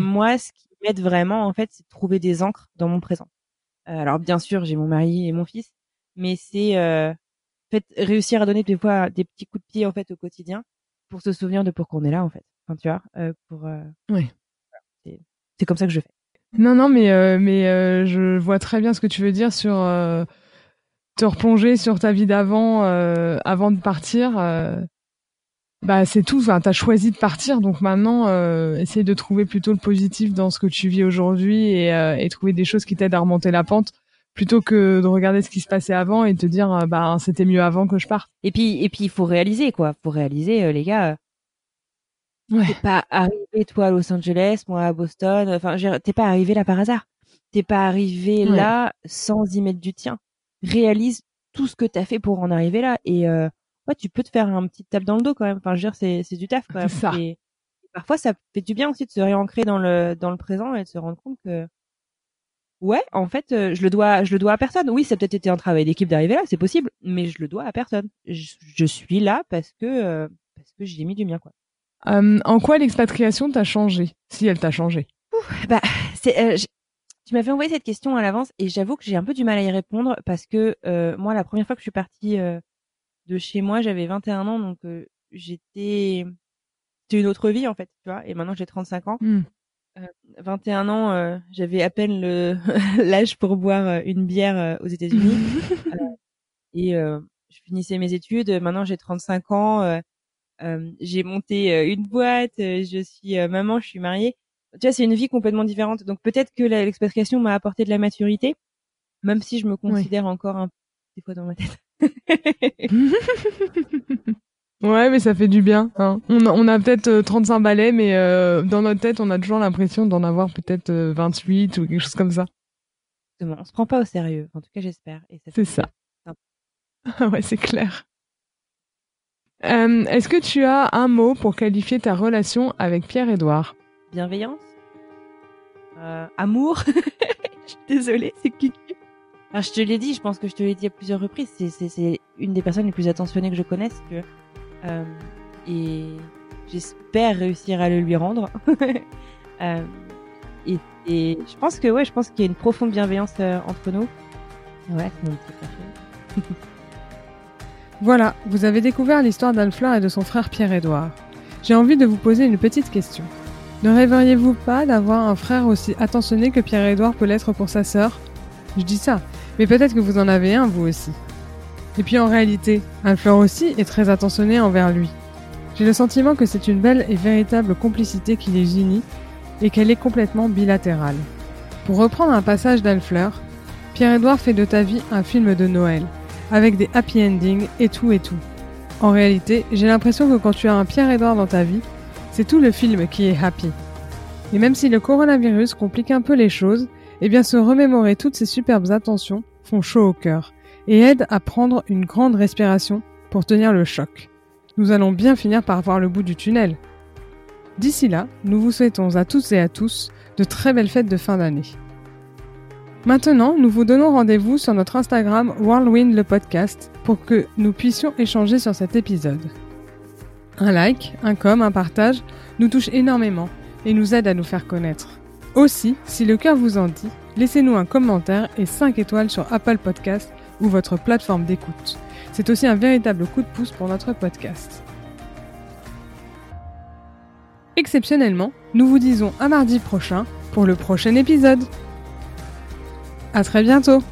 moi, ce qui m'aide vraiment, en fait, c'est de trouver des encres dans mon présent. Euh, alors, bien sûr, j'ai mon mari et mon fils, mais c'est euh, en fait réussir à donner des fois des petits coups de pied en fait au quotidien pour se souvenir de pourquoi on est là, en fait. Enfin, tu vois, euh, pour. Euh, Oui. voilà, c'est- comme ça que je fais. Non, non, mais, euh, mais euh, je vois très bien ce que tu veux dire sur euh, te replonger sur ta vie d'avant, euh, avant de partir. euh, bah, c'est tout. Enfin, t'as choisi de partir, donc maintenant, euh, essaye de trouver plutôt le positif dans ce que tu vis aujourd'hui et, euh, et trouver des choses qui t'aident à remonter la pente, plutôt que de regarder ce qui se passait avant et te dire, euh, bah, c'était mieux avant que je parte. Et puis, et puis, il faut réaliser quoi. Faut réaliser, euh, les gars. Ouais. T'es pas arrivé toi à Los Angeles, moi à Boston. Enfin, t'es pas arrivé là par hasard. T'es pas arrivé Ouais. là sans y mettre du tien. Réalise tout ce que t'as fait pour en arriver là et euh, ouais, tu peux te faire un petit tape dans le dos quand même. Enfin, je veux dire, c'est c'est du taf quand même. Ça. Et, et parfois, ça fait du bien aussi de se réancrer dans le dans le présent et de se rendre compte que ouais, en fait, euh, je le dois je le dois à personne. Oui, ça a peut-être été un travail d'équipe d'arriver là, c'est possible, mais je le dois à personne. Je, je suis là parce que euh, parce que j'y ai mis du mien quoi. Euh, en quoi l'expatriation t'a changé, si elle t'a changé? Bah, c'est, euh, tu m'avais envoyé cette question à l'avance et j'avoue que j'ai un peu du mal à y répondre parce que euh, moi, la première fois que je suis partie euh, de chez moi, j'avais 21 ans, donc euh, j'étais, c'était une autre vie en fait, tu vois. Et maintenant, j'ai 35 ans. Hmm. 21 ans, euh, j'avais à peine le l'âge pour boire une bière aux États-Unis et euh, je finissais mes études. Maintenant, j'ai 35 ans. Euh, j'ai monté euh, une boîte. euh, je suis maman. Je suis mariée. Tu vois, c'est une vie complètement différente. Donc peut-être que l'expatriation m'a apporté de la maturité, même si je me considère encore un peu des fois dans ma tête. Ouais, mais ça fait du bien. Hein. On a, on a peut-être euh, 35 balais, mais euh, dans notre tête, on a toujours l'impression d'en avoir peut-être euh, 28 ou quelque chose comme ça. Exactement. On se prend pas au sérieux. En tout cas, j'espère. Ça C'est ça. Ah ouais, c'est clair. Euh, Est-ce que tu as un mot pour qualifier ta relation avec Pierre-Édouard? Bienveillance, euh, amour. je suis désolée, c'est cucu. Alors, je te l'ai dit, je pense que je te l'ai dit à plusieurs reprises. C'est une des personnes les plus attentionnées que je connaisse. Que, euh, et j'espère réussir à le lui rendre. euh, et, et, je pense que ouais, je pense qu'il y a une profonde bienveillance euh, entre nous. Ouais, c'est mon petit. Voilà, vous avez découvert l'histoire d'Anne-Fleur et de son frère Pierre-Édouard. J'ai envie de vous poser une petite question. Ne rêveriez-vous pas d'avoir un frère aussi attentionné que Pierre-Édouard peut l'être pour sa sœur? Je dis ça, mais peut-être que vous en avez un vous aussi. Et puis en réalité, Anne-Fleur aussi est très attentionnée envers lui. J'ai le sentiment que c'est une belle et véritable complicité qui les unit et qu'elle est complètement bilatérale. Pour reprendre un passage d'Anne-Fleur, Pierre-Édouard fait de ta vie un film de Noël avec des happy endings et tout et tout. En réalité, j'ai l'impression que quand tu as un Pierre-Edouard dans ta vie, c'est tout le film qui est happy. Et même si le coronavirus complique un peu les choses, eh bien se remémorer toutes ces superbes attentions font chaud au cœur et aident à prendre une grande respiration pour tenir le choc. Nous allons bien finir par voir le bout du tunnel. D'ici là, nous vous souhaitons à toutes et à tous de très belles fêtes de fin d'année. Maintenant, nous vous donnons rendez-vous sur notre Instagram Whirlwind le podcast pour que nous puissions échanger sur cet épisode. Un like, un com, un partage nous touche énormément et nous aide à nous faire connaître. Aussi, si le cœur vous en dit, laissez-nous un commentaire et 5 étoiles sur Apple Podcast ou votre plateforme d'écoute. C'est aussi un véritable coup de pouce pour notre podcast. Exceptionnellement, nous vous disons à mardi prochain pour le prochain épisode. À très bientôt